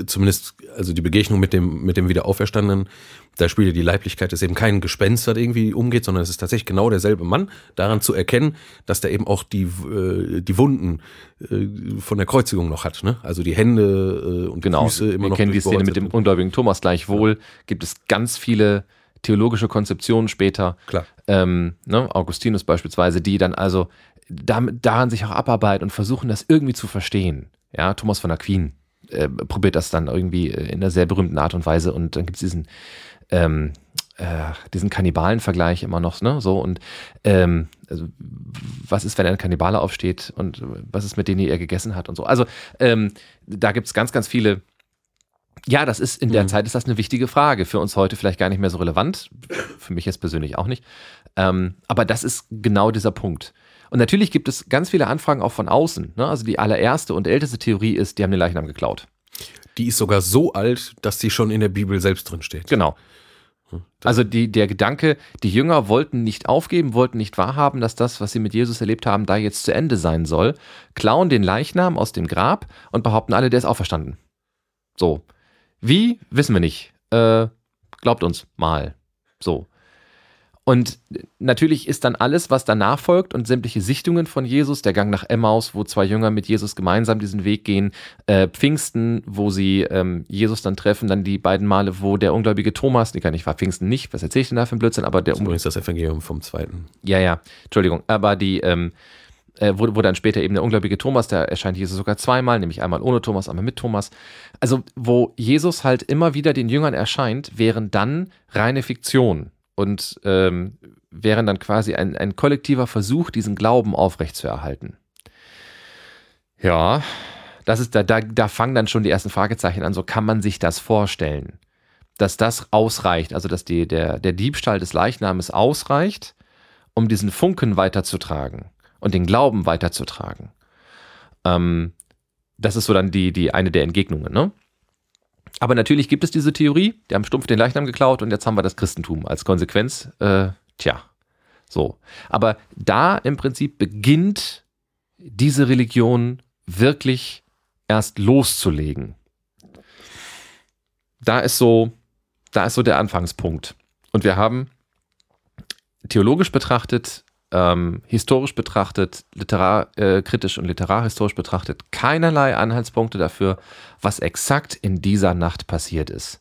zumindest, also die Begegnung mit dem, mit dem Wiederauferstandenen, da spielt ja die Leiblichkeit, dass eben kein Gespenst das irgendwie umgeht, sondern es ist tatsächlich genau derselbe Mann, daran zu erkennen, dass der eben auch die, äh, die Wunden äh, von der Kreuzigung noch hat. Ne? Also die Hände äh, und Genau, die Füße immer wir noch kennen die Szene mit dem ungläubigen Thomas gleichwohl. Gibt es ganz viele theologische Konzeptionen später. Klar. ähm, ne, Augustinus beispielsweise, die dann also damit, daran sich auch abarbeiten und versuchen, das irgendwie zu verstehen. Ja, Thomas von Aquin äh, probiert das dann irgendwie äh, in einer sehr berühmten Art und Weise und dann gibt es diesen, ähm, äh, diesen Kannibalen-Vergleich immer noch, ne, so und ähm, also, was ist, wenn ein Kannibale aufsteht und was ist mit denen, die er gegessen hat und so. Also ähm, da gibt es ganz, ganz viele ja, das ist in der Mhm. Zeit ist das eine wichtige Frage. Für uns heute vielleicht gar nicht mehr so relevant. Für mich jetzt persönlich auch nicht. Ähm, aber das ist genau dieser Punkt. Und natürlich gibt es ganz viele Anfragen auch von außen. Ne? Also die allererste und älteste Theorie ist, die haben den Leichnam geklaut. Die ist sogar so alt, dass die schon in der Bibel selbst drin steht. Genau. Also die, der Gedanke, die Jünger wollten nicht aufgeben, wollten nicht wahrhaben, dass das, was sie mit Jesus erlebt haben, da jetzt zu Ende sein soll, klauen den Leichnam aus dem Grab und behaupten alle, der ist auferstanden. So. Wie, wissen wir nicht. Äh, glaubt uns mal. So. Und natürlich ist dann alles, was danach folgt und sämtliche Sichtungen von Jesus, der Gang nach Emmaus, wo zwei Jünger mit Jesus gemeinsam diesen Weg gehen, äh, Pfingsten, wo sie ähm, Jesus dann treffen, dann die beiden Male, wo der ungläubige Thomas, nee, gar nicht, war Pfingsten nicht, was erzähle ich denn da für ein Blödsinn, aber der Das ist übrigens das Evangelium vom zweiten. ja, ja, Entschuldigung, aber die, ähm, äh, wo, wo dann später eben der ungläubige Thomas, da erscheint Jesus sogar zweimal, nämlich einmal ohne Thomas, einmal mit Thomas. Also, wo Jesus halt immer wieder den Jüngern erscheint, wären dann reine Fiktion und ähm, wären dann quasi ein, ein kollektiver Versuch, diesen Glauben aufrechtzuerhalten. Ja, das ist, da, da, da fangen dann schon die ersten Fragezeichen an, so kann man sich das vorstellen, dass das ausreicht, also dass die, der, der Diebstahl des Leichnams ausreicht, um diesen Funken weiterzutragen und den Glauben weiterzutragen. Ähm, das ist so dann die, die eine der Entgegnungen, ne? Aber natürlich gibt es diese Theorie, die haben stumpf den Leichnam geklaut und jetzt haben wir das Christentum als Konsequenz. Äh, tja, so. Aber da im Prinzip beginnt diese Religion wirklich erst loszulegen. Da ist so, da ist so der Anfangspunkt. Und wir haben theologisch betrachtet, ähm, historisch betrachtet, literarkritisch und literarhistorisch betrachtet keinerlei Anhaltspunkte dafür, was exakt in dieser Nacht passiert ist.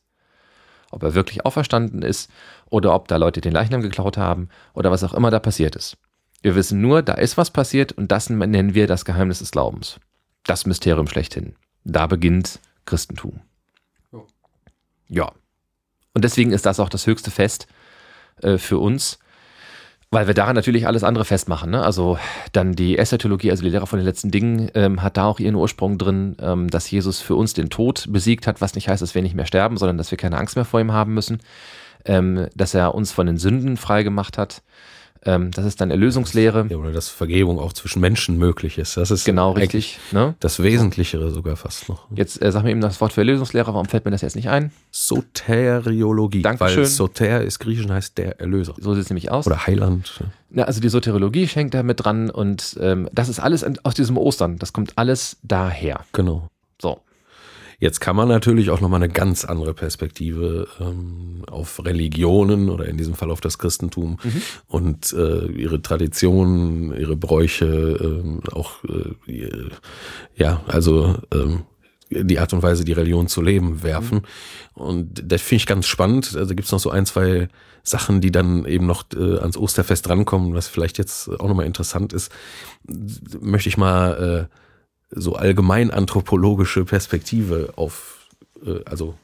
Ob er wirklich auferstanden ist oder ob da Leute den Leichnam geklaut haben oder was auch immer da passiert ist. Wir wissen nur, da ist was passiert und das nennen wir das Geheimnis des Glaubens. das Mysterium schlechthin. Da beginnt Christentum. Ja. Und deswegen ist das auch das höchste Fest äh, für uns, weil wir daran natürlich alles andere festmachen. Ne? Also dann die Eschatologie, also die Lehre von den letzten Dingen, ähm, hat da auch ihren Ursprung drin, ähm, dass Jesus für uns den Tod besiegt hat, was nicht heißt, dass wir nicht mehr sterben, sondern dass wir keine Angst mehr vor ihm haben müssen, ähm, dass er uns von den Sünden frei gemacht hat. Ähm, das ist dann Erlösungslehre. Ja, oder dass Vergebung auch zwischen Menschen möglich ist. Das ist Genau, richtig. Ne? das Wesentlichere sogar fast noch. Jetzt äh, sag mir eben das Wort für Erlösungslehre, warum fällt mir das jetzt nicht ein? Soteriologie. Dankeschön. Weil Soter ist griechisch und heißt der Erlöser. So sieht es nämlich aus. Oder Heiland. Na, also die Soteriologie schenkt da mit dran und ähm, das ist alles aus diesem Ostern. Das kommt alles daher. Genau. So. Jetzt kann man natürlich auch nochmal eine ganz andere Perspektive ähm, auf Religionen oder in diesem Fall auf das Christentum und äh, ihre Traditionen, ihre Bräuche, ähm, auch äh, ja, also ähm, die Art und Weise, die Religion zu leben, werfen. Und das finde ich ganz spannend. Also gibt es noch so ein, zwei Sachen, die dann eben noch äh, ans Osterfest rankommen, was vielleicht jetzt auch nochmal interessant ist. Möchte ich mal äh, so allgemein anthropologische Perspektive auf, äh, also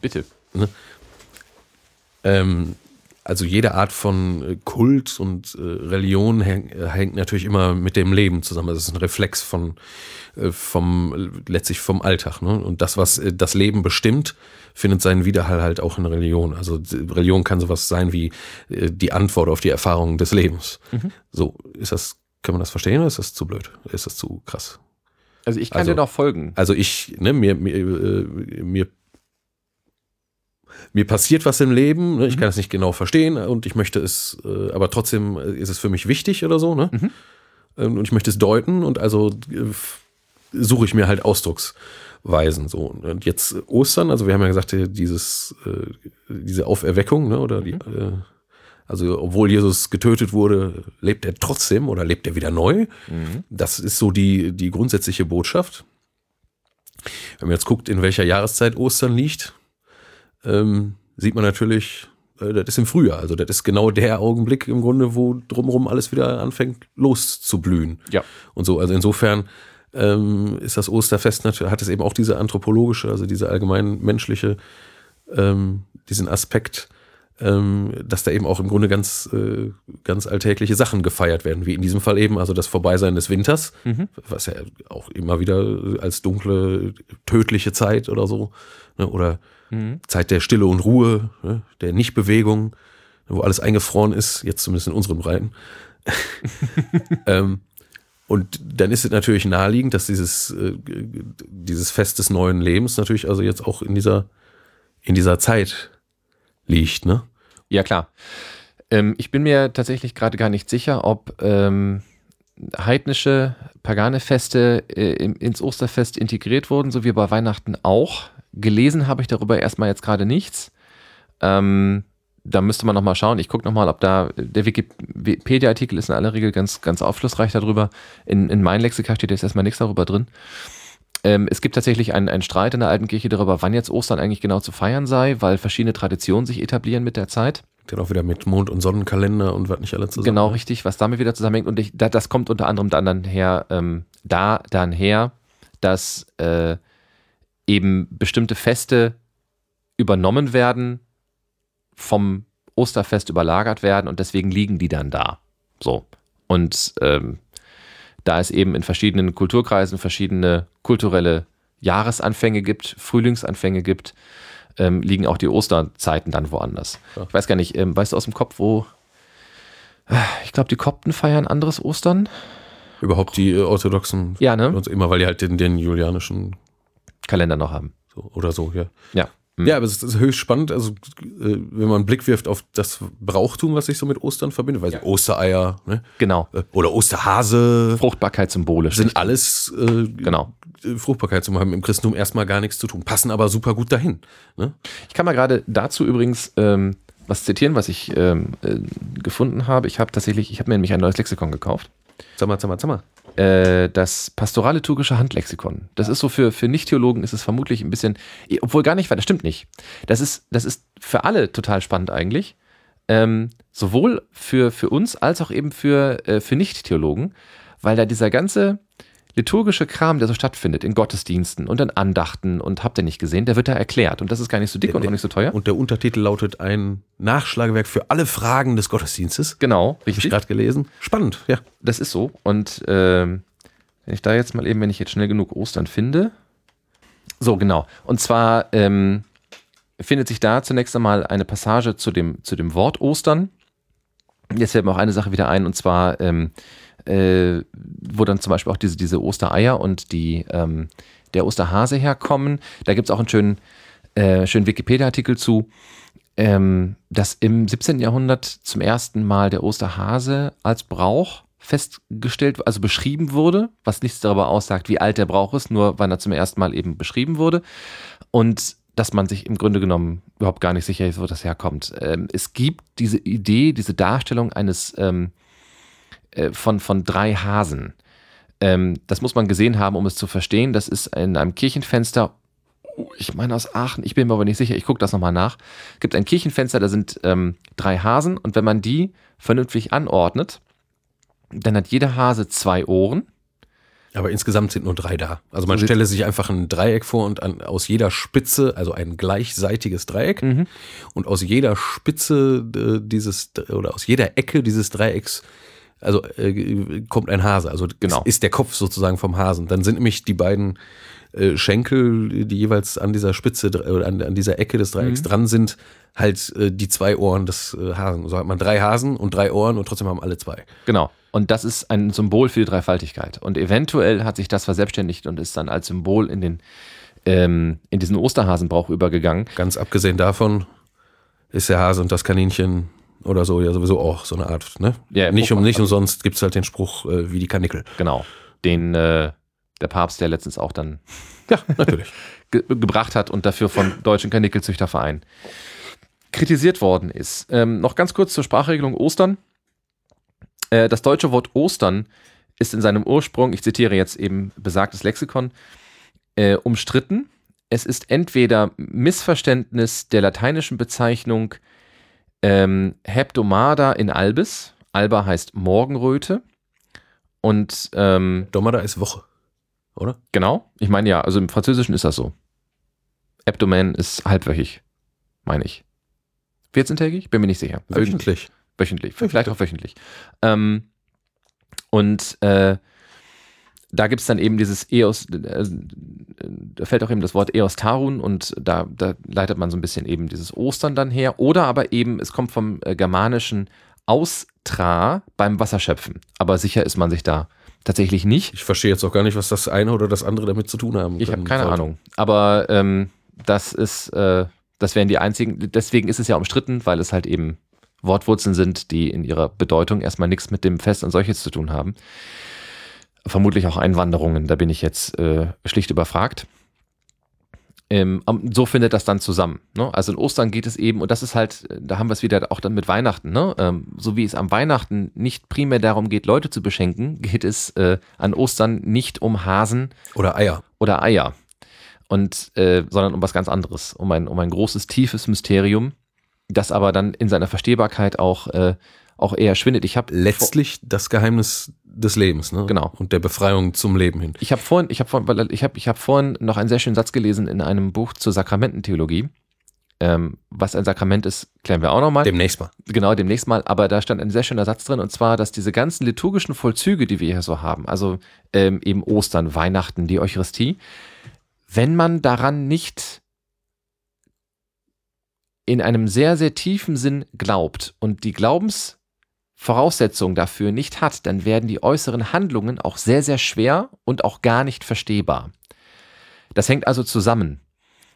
Bitte. ähm, also jede Art von äh, Kult und äh, Religion häng, äh, hängt natürlich immer mit dem Leben zusammen. Es ist ein Reflex von äh, vom letztlich vom Alltag. Ne? Und das, was äh, das Leben bestimmt, findet seinen Widerhall halt auch in Religion. Also Religion kann sowas sein wie die Antwort auf die Erfahrungen des Lebens. So ist das. Kann man das verstehen oder ist das zu blöd? Ist das zu krass? Also ich kann Also- dir noch folgen. Also ich, ne, mir, mir, äh, mir, mir passiert was im Leben, ne, ich kann es nicht genau verstehen und ich möchte es, äh, aber trotzdem äh, ist es für mich wichtig oder so, ne? Ähm, Und ich möchte es deuten und also äh, suche ich mir halt Ausdrucksweisen so. Und jetzt Ostern, also wir haben ja gesagt, dieses, diese Auferweckung, ne, oder die, äh, also obwohl Jesus getötet wurde, lebt er trotzdem oder lebt er wieder neu. Das ist so die, die grundsätzliche Botschaft. Wenn man jetzt guckt, in welcher Jahreszeit Ostern liegt, ähm, sieht man natürlich, äh, das ist im Frühjahr. Also das ist genau der Augenblick im Grunde, wo drumherum alles wieder anfängt loszublühen. Ja. Und so, also insofern ähm, ist das Osterfest natürlich, hat es eben auch diese anthropologische, also diese allgemein menschliche, ähm, diesen Aspekt, ähm, dass da eben auch im Grunde ganz, äh, ganz alltägliche Sachen gefeiert werden, wie in diesem Fall eben, also das Vorbeisein des Winters, was ja auch immer wieder als dunkle, tödliche Zeit oder so, ne, oder Zeit der Stille und Ruhe, ne, der Nichtbewegung, wo alles eingefroren ist, jetzt zumindest in unseren Breiten. ähm, und dann ist es natürlich naheliegend, dass dieses, äh, dieses Fest des neuen Lebens natürlich also jetzt auch in dieser, in dieser Zeit liegt, ne? Ja, klar. Ähm, ich bin mir tatsächlich gerade gar nicht sicher, ob ähm, heidnische, pagane Feste äh, ins Osterfest integriert wurden, so wie bei Weihnachten auch. Gelesen habe ich darüber erstmal jetzt gerade nichts. Ähm, da müsste man nochmal schauen. Ich gucke nochmal, ob da der Wikipedia-Artikel ist in aller Regel ganz, ganz aufschlussreich darüber. In, in meinem Lexika steht jetzt erstmal nichts darüber drin. Ähm, es gibt tatsächlich einen, einen Streit in der alten Kirche darüber, wann jetzt Ostern eigentlich genau zu feiern sei, weil verschiedene Traditionen sich etablieren mit der Zeit. Dann auch wieder mit Mond- und Sonnenkalender und was nicht alle zusammen. Genau, richtig, was damit wieder zusammenhängt. Und ich, da, das kommt unter anderem dann, her, ähm, da dann her, dass äh, eben bestimmte Feste übernommen werden, vom Osterfest überlagert werden und deswegen liegen die dann da. So. Und ähm, da es eben in verschiedenen Kulturkreisen verschiedene kulturelle Jahresanfänge gibt, Frühlingsanfänge gibt, ähm, liegen auch die Osterzeiten dann woanders. Ja. Ich weiß gar nicht, ähm, weißt du aus dem Kopf, wo ich glaube, die Kopten feiern anderes Ostern. Überhaupt die äh, orthodoxen, Ja, ne? immer, weil die halt den, den julianischen Kalender noch haben. so, oder so, ja. Ja. Hm. Ja, aber es ist höchst spannend, also äh, wenn man einen Blick wirft auf das Brauchtum, was sich so mit Ostern verbindet, weil Ostereier ne? Genau. Äh, oder Osterhase Fruchtbarkeitssymbole. sind alles äh, Genau. äh, Fruchtbarkeit zum haben im Christentum erstmal gar nichts zu tun, passen aber super gut dahin. Ne? Ich kann mal gerade dazu übrigens ähm, was zitieren, was ich ähm, äh, gefunden habe. Ich habe tatsächlich, ich habe mir nämlich ein neues Lexikon gekauft. Sag mal, sag mal, sag mal. Äh, das pastoraliturgische Handlexikon. Das ist so für, für Nicht-Theologen ist es vermutlich ein bisschen, obwohl gar nicht, weil das stimmt nicht. Das ist, das ist für alle total spannend eigentlich. Ähm, sowohl für, für uns als auch eben für, äh, für Nicht-Theologen, weil da dieser ganze liturgische Kram, der so stattfindet in Gottesdiensten und in Andachten und habt ihr nicht gesehen, der wird da erklärt. Und das ist gar nicht so dick und auch nicht so teuer. Und der Untertitel lautet ein Nachschlagewerk für alle Fragen des Gottesdienstes. Genau, Habe ich gerade gelesen. Spannend, ja. Das ist so. Und ähm, wenn ich da jetzt mal eben, wenn ich jetzt schnell genug Ostern finde. So, genau. Und zwar ähm, findet sich da zunächst einmal eine Passage zu dem, zu dem Wort Ostern. Jetzt fällt mir auch eine Sache wieder ein, und zwar, ähm, äh, wo dann zum Beispiel auch diese, diese Ostereier und die, ähm, der Osterhase herkommen. Da gibt es auch einen schönen, äh, schönen Wikipedia-Artikel zu, ähm, dass im 17. Jahrhundert zum ersten Mal der Osterhase als Brauch festgestellt, also beschrieben wurde, was nichts darüber aussagt, wie alt der Brauch ist, nur weil er zum ersten Mal eben beschrieben wurde. Und dass man sich im Grunde genommen überhaupt gar nicht sicher ist, wo das herkommt. Ähm, es gibt diese Idee, diese Darstellung eines ähm, äh, von, von drei Hasen. Ähm, das muss man gesehen haben, um es zu verstehen. Das ist in einem Kirchenfenster, oh, ich meine aus Aachen, ich bin mir aber nicht sicher, ich gucke das nochmal nach. Es gibt ein Kirchenfenster, da sind ähm, drei Hasen und wenn man die vernünftig anordnet, dann hat jeder Hase zwei Ohren. Aber insgesamt sind nur drei da. Also man So stelle sich einfach ein Dreieck vor und an, aus jeder Spitze, also ein gleichseitiges Dreieck, Mhm. und aus jeder Spitze äh, dieses oder aus jeder Ecke dieses Dreiecks, also äh, kommt ein Hase. Also Genau. ist, der Kopf sozusagen vom Hasen. Dann sind nämlich die beiden äh, Schenkel, die jeweils an dieser Spitze oder an, an dieser Ecke des Dreiecks dran sind, halt äh, die zwei Ohren des äh, Hasen. So hat man drei Hasen und drei Ohren und trotzdem haben alle zwei. Genau. Und das ist ein Symbol für die Dreifaltigkeit. Und eventuell hat sich das verselbstständigt und ist dann als Symbol in den ähm, in diesen Osterhasenbrauch übergegangen. Ganz abgesehen davon ist der Hase und das Kaninchen oder so ja sowieso auch so eine Art, ne? Ja, nicht, um, nicht umsonst gibt's halt den Spruch äh, wie die Kanickel. Genau. Den äh, der Papst, der letztens auch dann Ja, natürlich. ge gebracht hat und dafür von Deutschen Kanickelzüchterverein kritisiert worden ist. Ähm, noch ganz kurz zur Sprachregelung Ostern. Äh, das deutsche Wort Ostern ist in seinem Ursprung, ich zitiere jetzt eben besagtes Lexikon, äh, umstritten. Es ist entweder Missverständnis der lateinischen Bezeichnung ähm, Hebdomada in albis, alba heißt Morgenröte, und ähm, Domada ist Woche, oder? Genau. Ich meine ja, also im Französischen ist das so. Abdomen ist halbwöchig, meine ich. 14-tägig? Bin mir nicht sicher. Wöchentlich. Wöchentlich. Vielleicht auch wöchentlich. Ähm, und äh, da gibt es dann eben dieses Eos, äh, da fällt auch eben das Wort Eos Tarun und da, da leitet man so ein bisschen eben dieses Ostern dann her. Oder aber eben, es kommt vom äh, germanischen Austra beim Wasserschöpfen. Aber sicher ist man sich da tatsächlich nicht. Ich verstehe jetzt auch gar nicht, was das eine oder das andere damit zu tun haben. Ich habe keine sollte. Ahnung. Aber ähm, das ist, äh, das wären die einzigen, deswegen ist es ja umstritten, weil es halt eben Wortwurzeln sind, die in ihrer Bedeutung erstmal nichts mit dem Fest und solches zu tun haben. Vermutlich auch Einwanderungen, da bin ich jetzt äh, schlicht überfragt. Ähm, so findet das dann zusammen. Ne? Also in Ostern geht es eben, und das ist halt, da haben wir es wieder auch dann mit Weihnachten, ne? ähm, so wie es am Weihnachten nicht primär darum geht, Leute zu beschenken, geht es äh, an Ostern nicht um Hasen Oder Eier. oder Eier. Und, äh, sondern um was ganz anderes, um ein, um ein großes, tiefes Mysterium, das aber dann in seiner Verstehbarkeit auch, äh, auch eher schwindet. Ich habe Letztlich das Geheimnis des Lebens, ne? Genau. Und der Befreiung zum Leben hin. ich habe vorhin, ich habe vorhin, ich habe, ich habe vorhin noch einen sehr schönen Satz gelesen in einem Buch zur Sakramententheologie. Ähm, was ein Sakrament ist, klären wir auch nochmal. Demnächst mal. Genau, demnächst mal. Aber da stand ein sehr schöner Satz drin, und zwar, dass diese ganzen liturgischen Vollzüge, die wir hier so haben, also ähm, eben Ostern, Weihnachten, die Eucharistie, wenn man daran nicht in einem sehr, sehr tiefen Sinn glaubt und die Glaubensvoraussetzung dafür nicht hat, dann werden die äußeren Handlungen auch sehr, sehr schwer und auch gar nicht verstehbar. Das hängt also zusammen.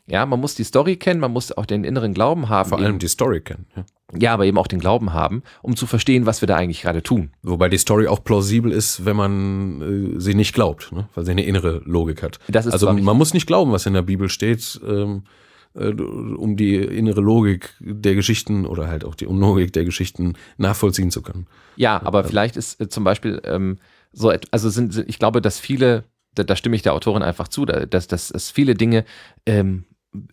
Ja, man muss die Story kennen, man muss auch den inneren Glauben haben. Vor eben- allem die Story kennen. Ja. ja, aber eben auch den Glauben haben, um zu verstehen, was wir da eigentlich gerade tun. Wobei die Story auch plausibel ist, wenn man äh, sie nicht glaubt, ne? weil sie eine innere Logik hat. Also man muss nicht glauben, was in der Bibel steht, ähm, äh, um die innere Logik der Geschichten oder halt auch die Unlogik der Geschichten nachvollziehen zu können. Ja, aber vielleicht ist äh, zum Beispiel ähm, so, also sind, sind, ich glaube, dass viele, da, da stimme ich der Autorin einfach zu, da- dass, dass, dass viele Dinge ähm,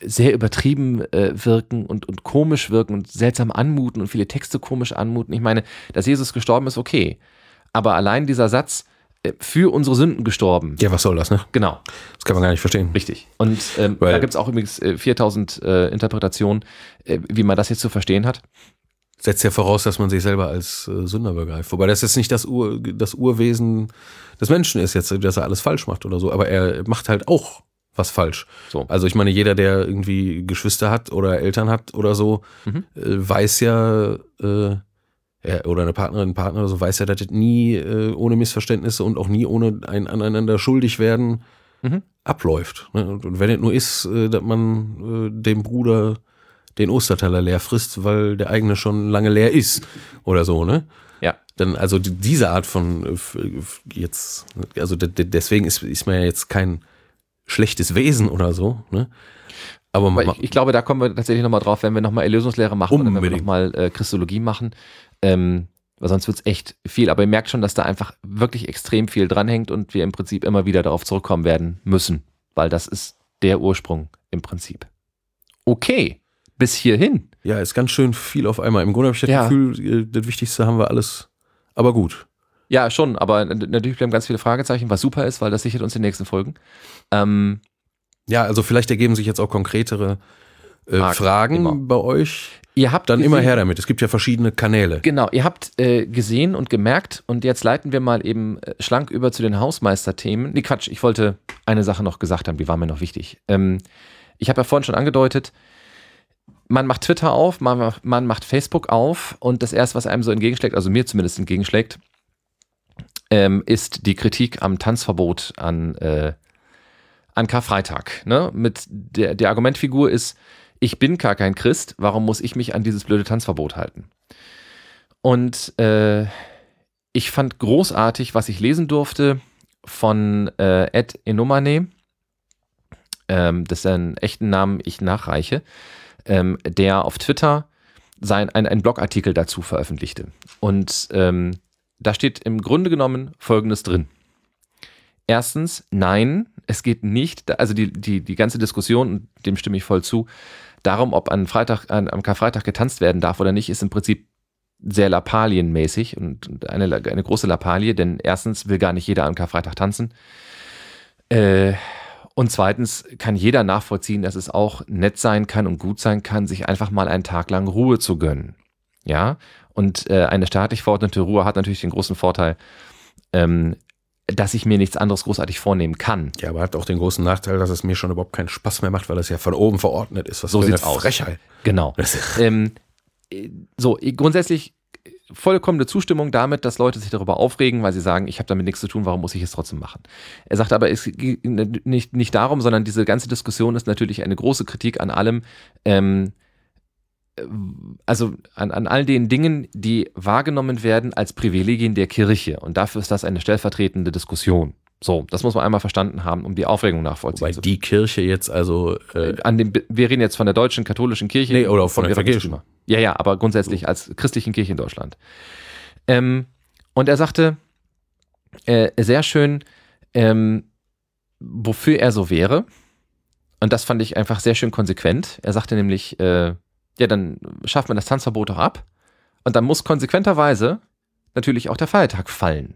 sehr übertrieben äh, wirken und, und komisch wirken und seltsam anmuten und viele Texte komisch anmuten. Ich meine, dass Jesus gestorben ist, okay. Aber allein dieser Satz, äh, für unsere Sünden gestorben. Ja, was soll das, ne? Genau, Das kann man gar nicht verstehen. richtig. Und ähm, da gibt es auch übrigens äh, 4000 äh, Interpretationen, äh, wie man das jetzt zu verstehen hat. Setzt ja voraus, dass man sich selber als äh, Sünder begreift. Wobei das jetzt nicht das, Ur, das Urwesen des Menschen ist, jetzt, dass er alles falsch macht oder so. Aber er macht halt auch was falsch. So. Also ich meine, jeder, der irgendwie Geschwister hat oder Eltern hat oder so, Mhm. äh, weiß ja, äh, oder eine Partnerin, Partner oder so, weiß ja, dass das nie äh, ohne Missverständnisse und auch nie ohne ein aneinander schuldig werden Mhm. abläuft. Ne? Und, und wenn es nur ist, äh, dass man äh, dem Bruder den Osterteller leer frisst, weil der eigene schon lange leer ist oder so, ne? Ja. Dann, also die- diese Art von äh, jetzt, also de- de- deswegen ist, ist man ja jetzt kein schlechtes Wesen oder so, ne? Aber man, Aber ich, ich glaube, da kommen wir tatsächlich nochmal drauf, wenn wir nochmal Erlösungslehre machen oder wenn wir Unbedingt. nochmal äh, Christologie machen. Ähm, weil sonst wird es echt viel. Aber ihr merkt schon, dass da einfach wirklich extrem viel dranhängt und wir im Prinzip immer wieder darauf zurückkommen werden müssen. Weil das ist der Ursprung im Prinzip. Okay, bis hierhin. ja, ist ganz schön viel auf einmal. Im Grunde habe ich das Ja. Gefühl, äh, das Wichtigste haben wir alles, aber gut. Ja, schon, aber natürlich bleiben ganz viele Fragezeichen, was super ist, weil das sichert uns die nächsten Folgen. Ähm, Ja, also vielleicht ergeben sich jetzt auch konkretere äh, Fragen, Fragen immer. bei euch. Ihr habt Dann immer gesehen- her damit. Es gibt ja verschiedene Kanäle. Genau, ihr habt äh, gesehen und gemerkt und jetzt leiten wir mal eben äh, schlank über zu den Hausmeisterthemen. Nee, Quatsch, ich wollte eine Sache noch gesagt haben, die war mir noch wichtig. Ähm, ich habe ja vorhin schon angedeutet, man macht Twitter auf, man, macht- man macht Facebook auf und das erste, was einem so entgegenschlägt, also mir zumindest entgegenschlägt, ähm, ist die Kritik am Tanzverbot an, äh, an Karfreitag. Ne? Mit der, der Argumentfigur ist, ich bin gar kein Christ, warum muss ich mich an dieses blöde Tanzverbot halten? Und äh, ich fand großartig, was ich lesen durfte von äh, Ed Enomane, ähm, das ist ein echten Namen, ich nachreiche, ähm, der auf Twitter sein, ein, einen Blogartikel dazu veröffentlichte. Und ähm, da steht im Grunde genommen Folgendes drin. Erstens, nein, es geht nicht, also die, die, die ganze Diskussion, dem stimme ich voll zu, darum, ob an Freitag, an, am Karfreitag getanzt werden darf oder nicht, ist im Prinzip sehr Lappalienmäßig und eine, eine große Lappalie, denn erstens will gar nicht jeder am Karfreitag tanzen. Äh, und zweitens kann jeder nachvollziehen, dass es auch nett sein kann und gut sein kann, sich einfach mal einen Tag lang Ruhe zu gönnen. Ja, und äh, eine staatlich verordnete Ruhe hat natürlich den großen Vorteil, ähm, dass ich mir nichts anderes großartig vornehmen kann. Ja, aber hat auch den großen Nachteil, dass es mir schon überhaupt keinen Spaß mehr macht, weil es ja von oben verordnet ist. Was So für sieht's eine aus. Frechheit. Genau. Das ähm, äh, so, grundsätzlich vollkommene Zustimmung damit, dass Leute sich darüber aufregen, weil sie sagen, ich habe damit nichts zu tun, warum muss ich es trotzdem machen? Er sagt aber, es geht nicht, nicht darum, sondern diese ganze Diskussion ist natürlich eine große Kritik an allem, ähm, äh, also an, an all den Dingen, die wahrgenommen werden als Privilegien der Kirche. Und dafür ist das eine stellvertretende Diskussion. So, das muss man einmal verstanden haben, um die Aufregung nachvollziehen wobei zu die Kirche jetzt also äh, an dem, wir reden jetzt von der deutschen katholischen Kirche. Nee, oder von der ihrer evangelischen. Ja, ja, aber grundsätzlich als christlichen Kirche in Deutschland. Ähm, und er sagte, äh, sehr schön, ähm, wofür er so wäre. Und das fand ich einfach sehr schön konsequent. Er sagte nämlich, äh, ja, dann schafft man das Tanzverbot doch ab. Und dann muss konsequenterweise natürlich auch der Feiertag fallen.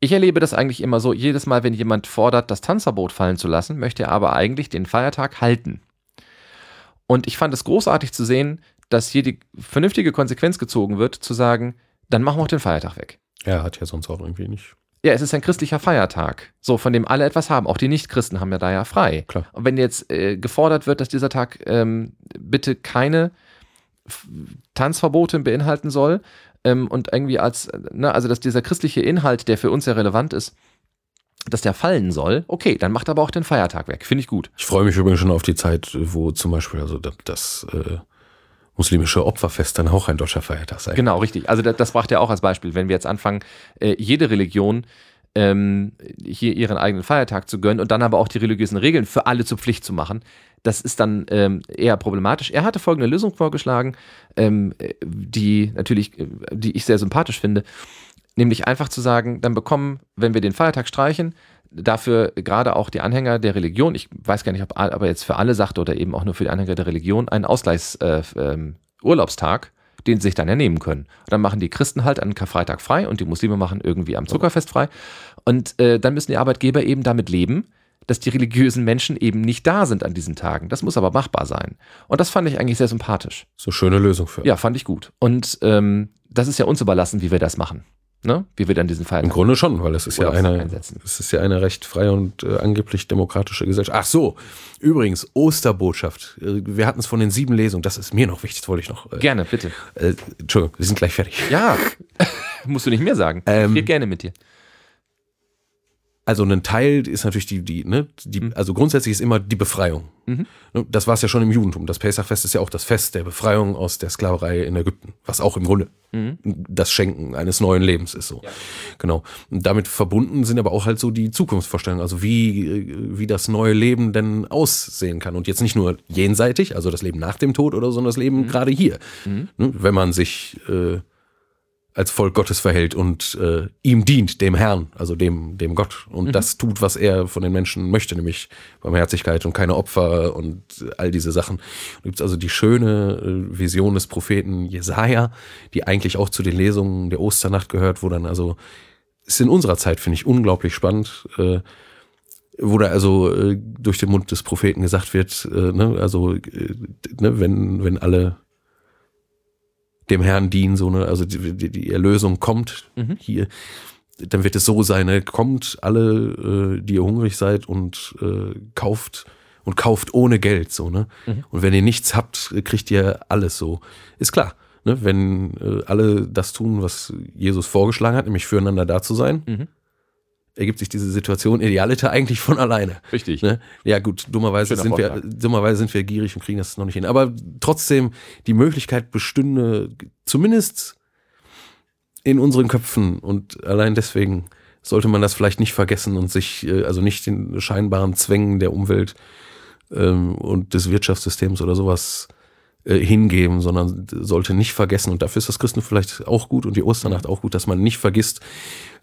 Ich erlebe das eigentlich immer so, jedes Mal, wenn jemand fordert, das Tanzverbot fallen zu lassen, möchte er aber eigentlich den Feiertag halten. Und ich fand es großartig zu sehen, dass hier die vernünftige Konsequenz gezogen wird, zu sagen, dann machen wir auch den Feiertag weg. ja, hat ja sonst auch irgendwie nicht. Ja, es ist ein christlicher Feiertag, so von dem alle etwas haben. Auch die Nichtchristen haben ja da ja frei. Klar. Und wenn jetzt äh, gefordert wird, dass dieser Tag ähm, bitte keine F- Tanzverbote beinhalten soll ähm, und irgendwie als, ne, also dass dieser christliche Inhalt, der für uns ja relevant ist, dass der fallen soll, okay, dann macht aber auch den Feiertag weg. Finde ich gut. Ich freue mich übrigens schon auf die Zeit, wo zum Beispiel also das, das äh, muslimische Opferfest dann auch ein deutscher Feiertag sein. Genau, richtig. Also das, das brachte er auch als Beispiel. Wenn wir jetzt anfangen, äh, jede Religion ähm, hier ihren eigenen Feiertag zu gönnen und dann aber auch die religiösen Regeln für alle zur Pflicht zu machen, das ist dann ähm, eher problematisch. Er hatte folgende Lösung vorgeschlagen, ähm, äh, die natürlich, äh, die ich sehr sympathisch finde, nämlich einfach zu sagen, dann bekommen, wenn wir den Feiertag streichen, dafür gerade auch die Anhänger der Religion, ich weiß gar nicht, ob er aber jetzt für alle sagt oder eben auch nur für die Anhänger der Religion, einen Ausgleichs äh, ähm, den sie sich dann ernehmen können. Und dann machen die Christen halt an Karfreitag frei und die Muslime machen irgendwie am Zuckerfest frei. Und äh, dann müssen die Arbeitgeber eben damit leben, dass die religiösen Menschen eben nicht da sind an diesen Tagen. Das muss aber machbar sein. Und das fand ich eigentlich sehr sympathisch. So schöne Lösung für. Ja, fand ich gut. Und ähm, das ist ja uns überlassen, wie wir das machen. Ne? Wie wir dann diesen Fall. Im Grunde schon, weil es ist ja eine, es ist ja eine recht freie und äh, angeblich demokratische Gesellschaft. Ach so, übrigens, Osterbotschaft. Äh, Wir hatten es von den sieben Lesungen, das ist mir noch wichtig, das wollte ich noch. Äh, Gerne, bitte. äh, Entschuldigung, wir sind gleich fertig. Ja, musst du nicht mehr sagen. Ähm, ich rede gerne mit dir. Also ein Teil ist natürlich die, die, ne, die, also grundsätzlich ist immer die Befreiung. Mhm. Ne, Das war es ja schon im Judentum. Das Pesachfest ist ja auch das Fest der Befreiung aus der Sklaverei in Ägypten, was auch im Grunde Mhm. das Schenken eines neuen Lebens ist so. Genau. Und damit verbunden sind aber auch halt so die Zukunftsvorstellungen, also wie, wie das neue Leben denn aussehen kann. Und jetzt nicht nur jenseitig, also das Leben nach dem Tod oder so, sondern das Leben gerade hier. Mhm. Ne, Wenn man sich äh, als Volk Gottes verhält und äh, ihm dient, dem Herrn, also dem, dem Gott, und das tut, was er von den Menschen möchte, nämlich Barmherzigkeit und keine Opfer und all diese Sachen. Da gibt es also die schöne äh, Vision des Propheten Jesaja, die eigentlich auch zu den Lesungen der Osternacht gehört, wo dann also, ist in unserer Zeit, finde ich, unglaublich spannend, äh, wo da also äh, durch den Mund des Propheten gesagt wird, äh, ne, also äh, ne, wenn, wenn alle dem Herrn dienen, so ne, also die, die, die Erlösung kommt Mhm. hier, dann wird es so sein, ne, kommt alle, äh, die ihr hungrig seid und äh, kauft und kauft ohne Geld, so ne. Mhm. Und wenn ihr nichts habt, kriegt ihr alles so. Ist klar, ne, wenn äh, alle das tun, was Jesus vorgeschlagen hat, nämlich füreinander da zu sein, Mhm. Ergibt sich diese Situation idealiter eigentlich von alleine. Richtig. Ne? Ja gut, dummerweise Schöner sind, wir, dummerweise sind wir gierig und kriegen das noch nicht hin. Aber trotzdem, die Möglichkeit bestünde, zumindest in unseren Köpfen und allein deswegen sollte man das vielleicht nicht vergessen und sich äh, also nicht den scheinbaren Zwängen der Umwelt ähm, und des Wirtschaftssystems oder sowas äh, hingeben, sondern sollte nicht vergessen, und dafür ist das Christen vielleicht auch gut und die Osternacht auch gut, dass man nicht vergisst,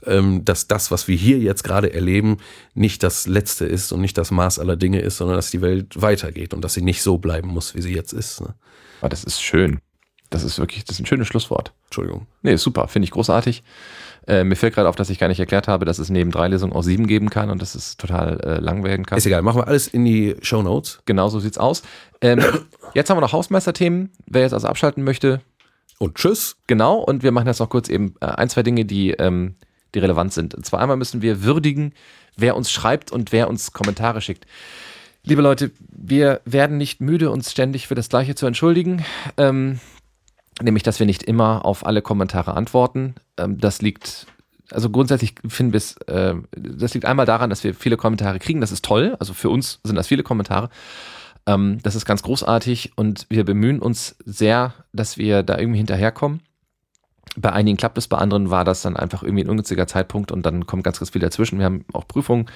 ähm, dass das, was wir hier jetzt gerade erleben, nicht das Letzte ist und nicht das Maß aller Dinge ist, sondern dass die Welt weitergeht und dass sie nicht so bleiben muss, wie sie jetzt ist. Ne? Ah, das ist schön. Das ist wirklich, das ist ein schönes Schlusswort. Entschuldigung. Nee, super, finde ich großartig. Äh, mir fällt gerade auf, dass ich gar nicht erklärt habe, dass es neben drei Lesungen auch sieben geben kann und dass es total äh, lang werden kann. Ist egal, machen wir alles in die Show Notes. Genau so sieht's aus. Ähm, jetzt haben wir noch Hausmeisterthemen. Wer jetzt also abschalten möchte, Und tschüss. genau. Und wir machen jetzt noch kurz eben äh, ein, zwei Dinge, die, ähm, die relevant sind. Und zwar einmal müssen wir würdigen, wer uns schreibt und wer uns Kommentare schickt. Liebe Leute, wir werden nicht müde, uns ständig für das Gleiche zu entschuldigen. Ähm, nämlich, dass wir nicht immer auf alle Kommentare antworten. Ähm, das liegt, also grundsätzlich finden wir es, äh, das liegt einmal daran, dass wir viele Kommentare kriegen. Das ist toll. Also für uns sind das viele Kommentare. Ähm, das ist ganz großartig und wir bemühen uns sehr, dass wir da irgendwie hinterherkommen. Bei einigen klappt es, bei anderen war das dann einfach irgendwie ein ungünstiger Zeitpunkt und dann kommt ganz, ganz viel dazwischen. Wir haben auch Prüfungen,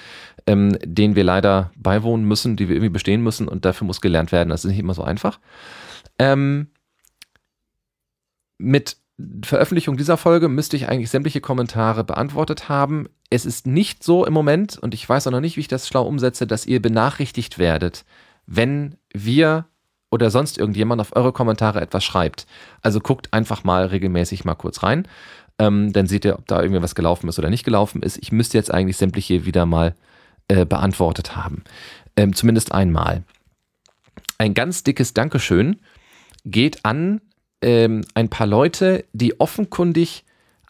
ähm, denen wir leider beiwohnen müssen, die wir irgendwie bestehen müssen und dafür muss gelernt werden. Das ist nicht immer so einfach. Ähm, mit Veröffentlichung dieser Folge müsste ich eigentlich sämtliche Kommentare beantwortet haben. Es ist nicht so im Moment, und ich weiß auch noch nicht, wie ich das schlau umsetze, dass ihr benachrichtigt werdet, wenn wir oder sonst irgendjemand auf eure Kommentare etwas schreibt. Also guckt einfach mal regelmäßig mal kurz rein. Ähm, dann seht ihr, ob da irgendwie was gelaufen ist oder nicht gelaufen ist. Ich müsste jetzt eigentlich sämtliche wieder mal äh, beantwortet haben. Ähm, zumindest einmal. Ein ganz dickes Dankeschön geht an ähm, ein paar Leute, die offenkundig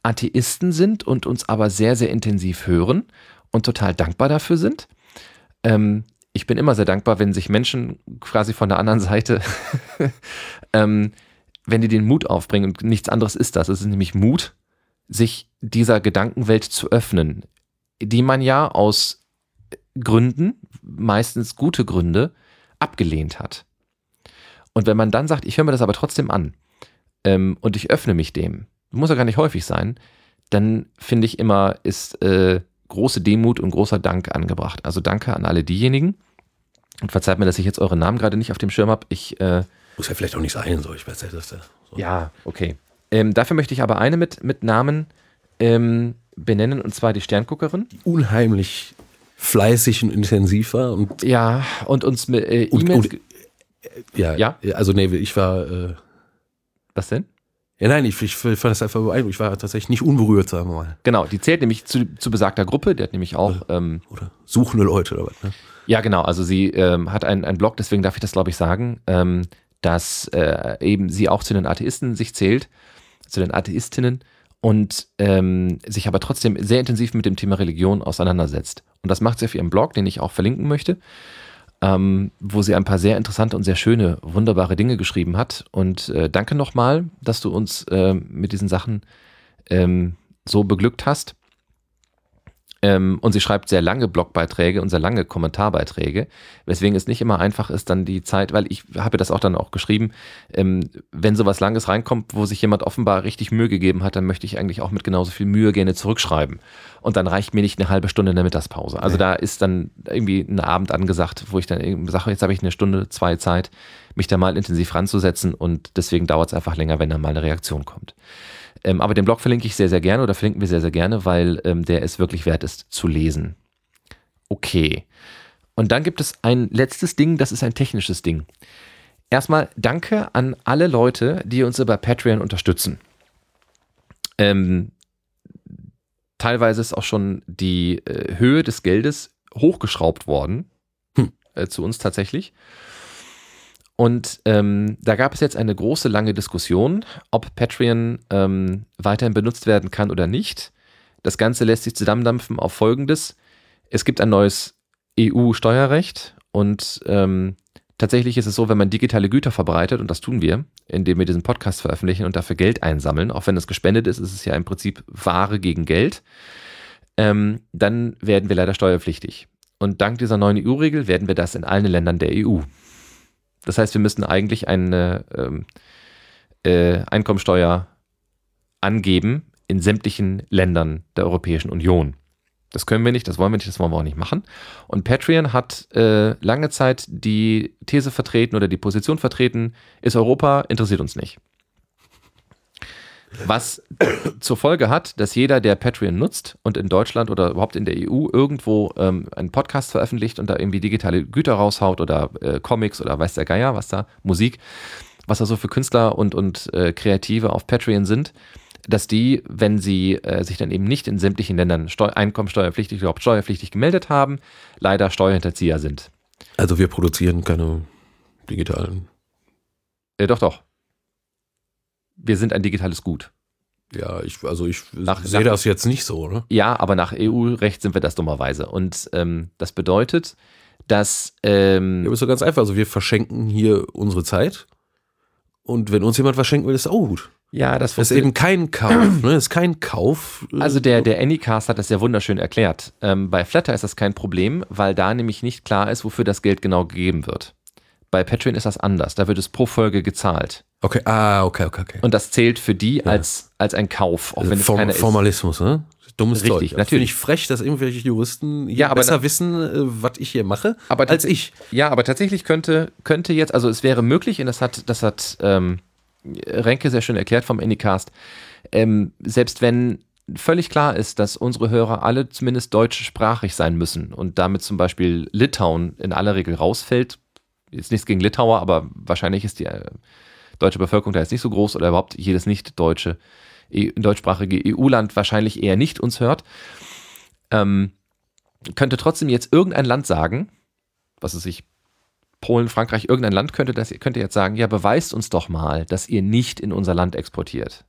Atheisten sind und uns aber sehr, sehr intensiv hören und total dankbar dafür sind. Ähm, ich bin immer sehr dankbar, wenn sich Menschen quasi von der anderen Seite, ähm, wenn die den Mut aufbringen und nichts anderes ist das. Es ist nämlich Mut, sich dieser Gedankenwelt zu öffnen, die man ja aus Gründen, meistens gute Gründe, abgelehnt hat. Und wenn man dann sagt, ich höre mir das aber trotzdem an ähm, und ich öffne mich dem, muss ja gar nicht häufig sein, dann finde ich immer, ist äh, große Demut und großer Dank angebracht. Also danke an alle diejenigen. Und verzeiht mir, dass ich jetzt eure Namen gerade nicht auf dem Schirm habe. Ich, äh, Muss ja vielleicht auch nicht sein, so ich weiß ja, dass der, so. ja, okay. Ähm, dafür möchte ich aber eine mit, mit Namen ähm, benennen, und zwar die Sternguckerin. unheimlich fleißig und intensiv war und, Ja, und uns mit äh, E-Mails. und ja, Ja? also nee, ich war äh, Was denn? Ja, nein, ich, ich fand das einfach beeindruckend. Ich war tatsächlich nicht unberührt, sagen wir mal. Genau, die zählt nämlich zu, zu besagter Gruppe. Der hat nämlich auch. Ähm, Oder suchende Leute oder was, ne? Ja, genau. Also sie ähm, hat einen, einen Blog, deswegen darf ich das, glaube ich, sagen, ähm, dass äh, eben sie auch zu den Atheisten sich zählt, zu den Atheistinnen und ähm, sich aber trotzdem sehr intensiv mit dem Thema Religion auseinandersetzt. Und das macht sie auf ihrem Blog, den ich auch verlinken möchte, ähm, wo sie ein paar sehr interessante und sehr schöne, wunderbare Dinge geschrieben hat. Und äh, danke nochmal, dass du uns äh, mit diesen Sachen ähm, so beglückt hast. Ähm, und sie schreibt sehr lange Blogbeiträge und sehr lange Kommentarbeiträge, weswegen es nicht immer einfach ist, dann die Zeit, weil ich habe das auch dann auch geschrieben, ähm, wenn sowas Langes reinkommt, wo sich jemand offenbar richtig Mühe gegeben hat, dann möchte ich eigentlich auch mit genauso viel Mühe gerne zurückschreiben. Und dann reicht mir nicht eine halbe Stunde in der Mittagspause. Also nee. da ist dann irgendwie ein Abend angesagt, wo ich dann sage, jetzt habe ich eine Stunde, zwei Zeit, mich da mal intensiv ranzusetzen und deswegen dauert es einfach länger, wenn dann mal eine Reaktion kommt. Ähm, aber den Blog verlinke ich sehr, sehr gerne oder verlinken wir sehr, sehr gerne, weil ähm, der es wirklich wert ist zu lesen. Okay. Und dann gibt es ein letztes Ding, das ist ein technisches Ding. Erstmal danke an alle Leute, die uns über Patreon unterstützen. Ähm, teilweise ist auch schon die äh, Höhe des Geldes hochgeschraubt worden. Hm. Äh, zu uns tatsächlich. Und ähm, da gab es jetzt eine große, lange Diskussion, ob Patreon ähm, weiterhin benutzt werden kann oder nicht. Das Ganze lässt sich zusammendampfen auf Folgendes. Es gibt ein neues EU-Steuerrecht und ähm, tatsächlich ist es so, wenn man digitale Güter verbreitet, und das tun wir, indem wir diesen Podcast veröffentlichen und dafür Geld einsammeln, auch wenn es gespendet ist, ist es ja im Prinzip Ware gegen Geld, ähm, dann werden wir leider steuerpflichtig. Und dank dieser neuen EU-Regel werden wir das in allen Ländern der EU. Das heißt, wir müssten eigentlich eine ähm, äh, Einkommensteuer angeben in sämtlichen Ländern der Europäischen Union. Das können wir nicht, das wollen wir nicht, das wollen wir auch nicht machen. Und Patreon hat äh, lange Zeit die These vertreten oder die Position vertreten, ist Europa, interessiert uns nicht. Was zur Folge hat, dass jeder, der Patreon nutzt und in Deutschland oder überhaupt in der EU irgendwo ähm, einen Podcast veröffentlicht und da irgendwie digitale Güter raushaut oder äh, Comics oder weiß der Geier, was da, Musik, was da so für Künstler und, und äh, Kreative auf Patreon sind, dass die, wenn sie äh, sich dann eben nicht in sämtlichen Ländern Steu einkommensteuerpflichtig, überhaupt steuerpflichtig gemeldet haben, leider Steuerhinterzieher sind. Also wir produzieren keine digitalen. Äh, doch, doch wir sind ein digitales Gut. Ja, ich, also ich sehe das jetzt nicht so, ne? Ja, aber nach EU-Recht sind wir das dummerweise. Und ähm, das bedeutet, dass. Ähm, ja, ist so ganz einfach. Also wir verschenken hier unsere Zeit. Und wenn uns jemand was schenken will, ist auch gut. Ja, das, das ist eben kein Kauf, ne? Das ist kein Kauf. Äh, also der, der Anycast hat das ja wunderschön erklärt. Ähm, bei Flatter ist das kein Problem, weil da nämlich nicht klar ist, wofür das Geld genau gegeben wird. Bei Patreon ist das anders. Da wird es pro Folge gezahlt. Okay, ah, okay, okay, okay. Und das zählt für die ja. als, als ein Kauf, auch wenn es Form, keiner Formalismus, ist. ne? Dummes Richtig, Zeug. natürlich. ich frech, dass irgendwelche Juristen ja, aber besser wissen, äh, was ich hier mache, aber als ich. Ja, aber tatsächlich könnte, könnte jetzt, also es wäre möglich, und das hat, das hat ähm, Renke sehr schön erklärt vom Anycast, ähm, selbst wenn völlig klar ist, dass unsere Hörer alle zumindest deutschsprachig sein müssen und damit zum Beispiel Litauen in aller Regel rausfällt, ist nichts gegen Litauer, aber wahrscheinlich ist die äh, deutsche Bevölkerung da jetzt nicht so groß oder überhaupt jedes nicht deutsche, e, deutschsprachige EU-Land wahrscheinlich eher nicht uns hört, ähm, könnte trotzdem jetzt irgendein Land sagen, was es sich Polen, Frankreich, irgendein Land könnte das, könnte jetzt sagen, ja, beweist uns doch mal, dass ihr nicht in unser Land exportiert.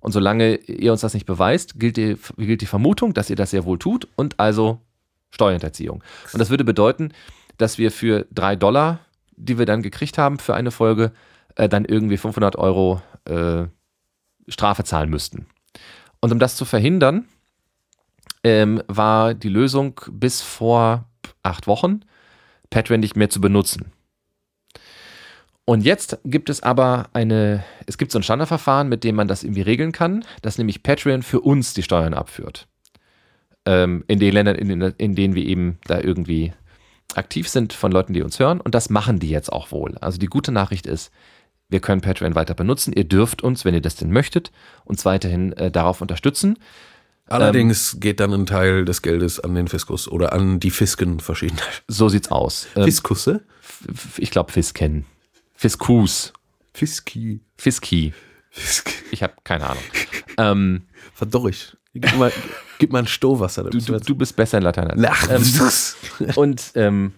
Und solange ihr uns das nicht beweist, gilt die, gilt die Vermutung, dass ihr das sehr wohl tut und also Steuerhinterziehung. Und das würde bedeuten, dass wir für drei Dollar, die wir dann gekriegt haben für eine Folge, äh, dann irgendwie 500 Euro äh, Strafe zahlen müssten. Und um das zu verhindern, ähm, war die Lösung bis vor acht Wochen, Patreon nicht mehr zu benutzen. Und jetzt gibt es aber eine, es gibt so ein Standardverfahren, mit dem man das irgendwie regeln kann, dass nämlich Patreon für uns die Steuern abführt. Ähm, in den Ländern, in, in denen wir eben da irgendwie aktiv sind von Leuten, die uns hören. Und das machen die jetzt auch wohl. Also die gute Nachricht ist, wir können Patreon weiter benutzen. Ihr dürft uns, wenn ihr das denn möchtet, uns weiterhin äh, darauf unterstützen. Allerdings ähm, geht dann ein Teil des Geldes an den Fiskus oder an die Fisken verschiedener. So sieht's aus. Ähm, Fiskusse? Ich glaube Fisken. Fiskus. Fiski. Fiski. Ich habe keine Ahnung. Ähm, Verdorrig. Gib mal, gib mal ein Stohwasser. du, du, du bist besser in Latein als ich. Ach, Ähm, Und ähm,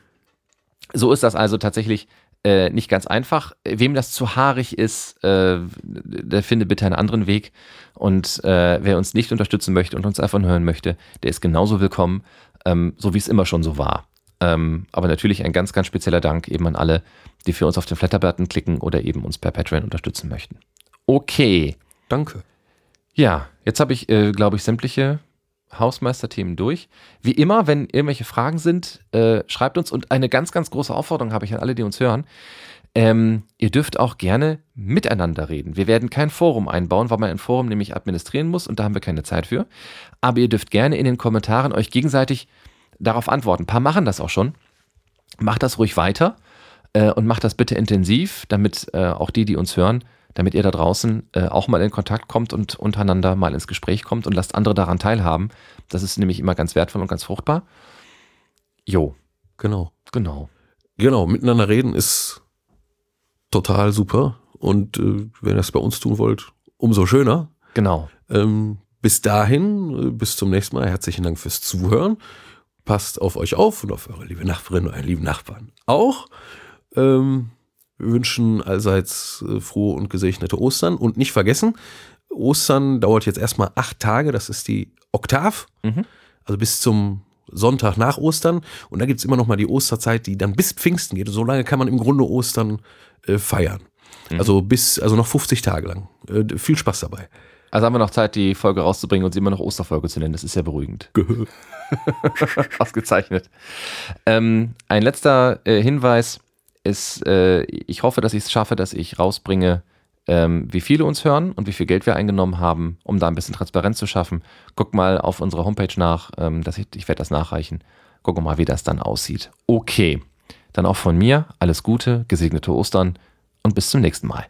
so ist das also tatsächlich äh, nicht ganz einfach. Wem das zu haarig ist, äh, der finde bitte einen anderen Weg. Und äh, wer uns nicht unterstützen möchte und uns nur hören möchte, der ist genauso willkommen, ähm, so wie es immer schon so war. Ähm, aber natürlich ein ganz, ganz spezieller Dank eben an alle, die für uns auf den Flatterbutton klicken oder eben uns per Patreon unterstützen möchten. Okay. Danke. Ja, jetzt habe ich, äh, glaube ich, sämtliche Hausmeisterthemen durch. Wie immer, wenn irgendwelche Fragen sind, äh, schreibt uns. Und eine ganz, ganz große Aufforderung habe ich an alle, die uns hören. Ähm, ihr dürft auch gerne miteinander reden. Wir werden kein Forum einbauen, weil man ein Forum nämlich administrieren muss und da haben wir keine Zeit für. Aber ihr dürft gerne in den Kommentaren euch gegenseitig darauf antworten. Ein paar machen das auch schon. Macht das ruhig weiter äh, und macht das bitte intensiv, damit äh, auch die, die uns hören, damit ihr da draußen äh, auch mal in Kontakt kommt und untereinander mal ins Gespräch kommt und lasst andere daran teilhaben. Das ist nämlich immer ganz wertvoll und ganz fruchtbar. Jo, Genau. genau. Genau, miteinander reden ist total super. Und äh, wenn ihr das bei uns tun wollt, umso schöner. Genau. Ähm, bis dahin, äh, bis zum nächsten Mal, herzlichen Dank fürs Zuhören. Passt auf euch auf und auf eure liebe Nachbarin und euren lieben Nachbarn auch. Ähm, wir wünschen allseits äh, frohe und gesegnete Ostern. Und nicht vergessen, Ostern dauert jetzt erstmal acht Tage, das ist die Oktav. Mhm. Also bis zum Sonntag nach Ostern. Und da gibt es immer noch mal die Osterzeit, die dann bis Pfingsten geht. Und so lange kann man im Grunde Ostern äh, feiern. Also bis, also noch 50 Tage lang. Äh, viel Spaß dabei. Also haben wir noch Zeit, die Folge rauszubringen und sie immer noch Osterfolge zu nennen. Das ist ja beruhigend. Ausgezeichnet. Ähm, ein letzter äh, Hinweis ist, äh, ich hoffe, dass ich es schaffe, dass ich rausbringe, ähm, wie viele uns hören und wie viel Geld wir eingenommen haben, um da ein bisschen Transparenz zu schaffen. Guck mal auf unserer Homepage nach, ähm, ich, ich werde das nachreichen. Guck mal, wie das dann aussieht. Okay. Dann auch von mir alles Gute, gesegnete Ostern und bis zum nächsten Mal.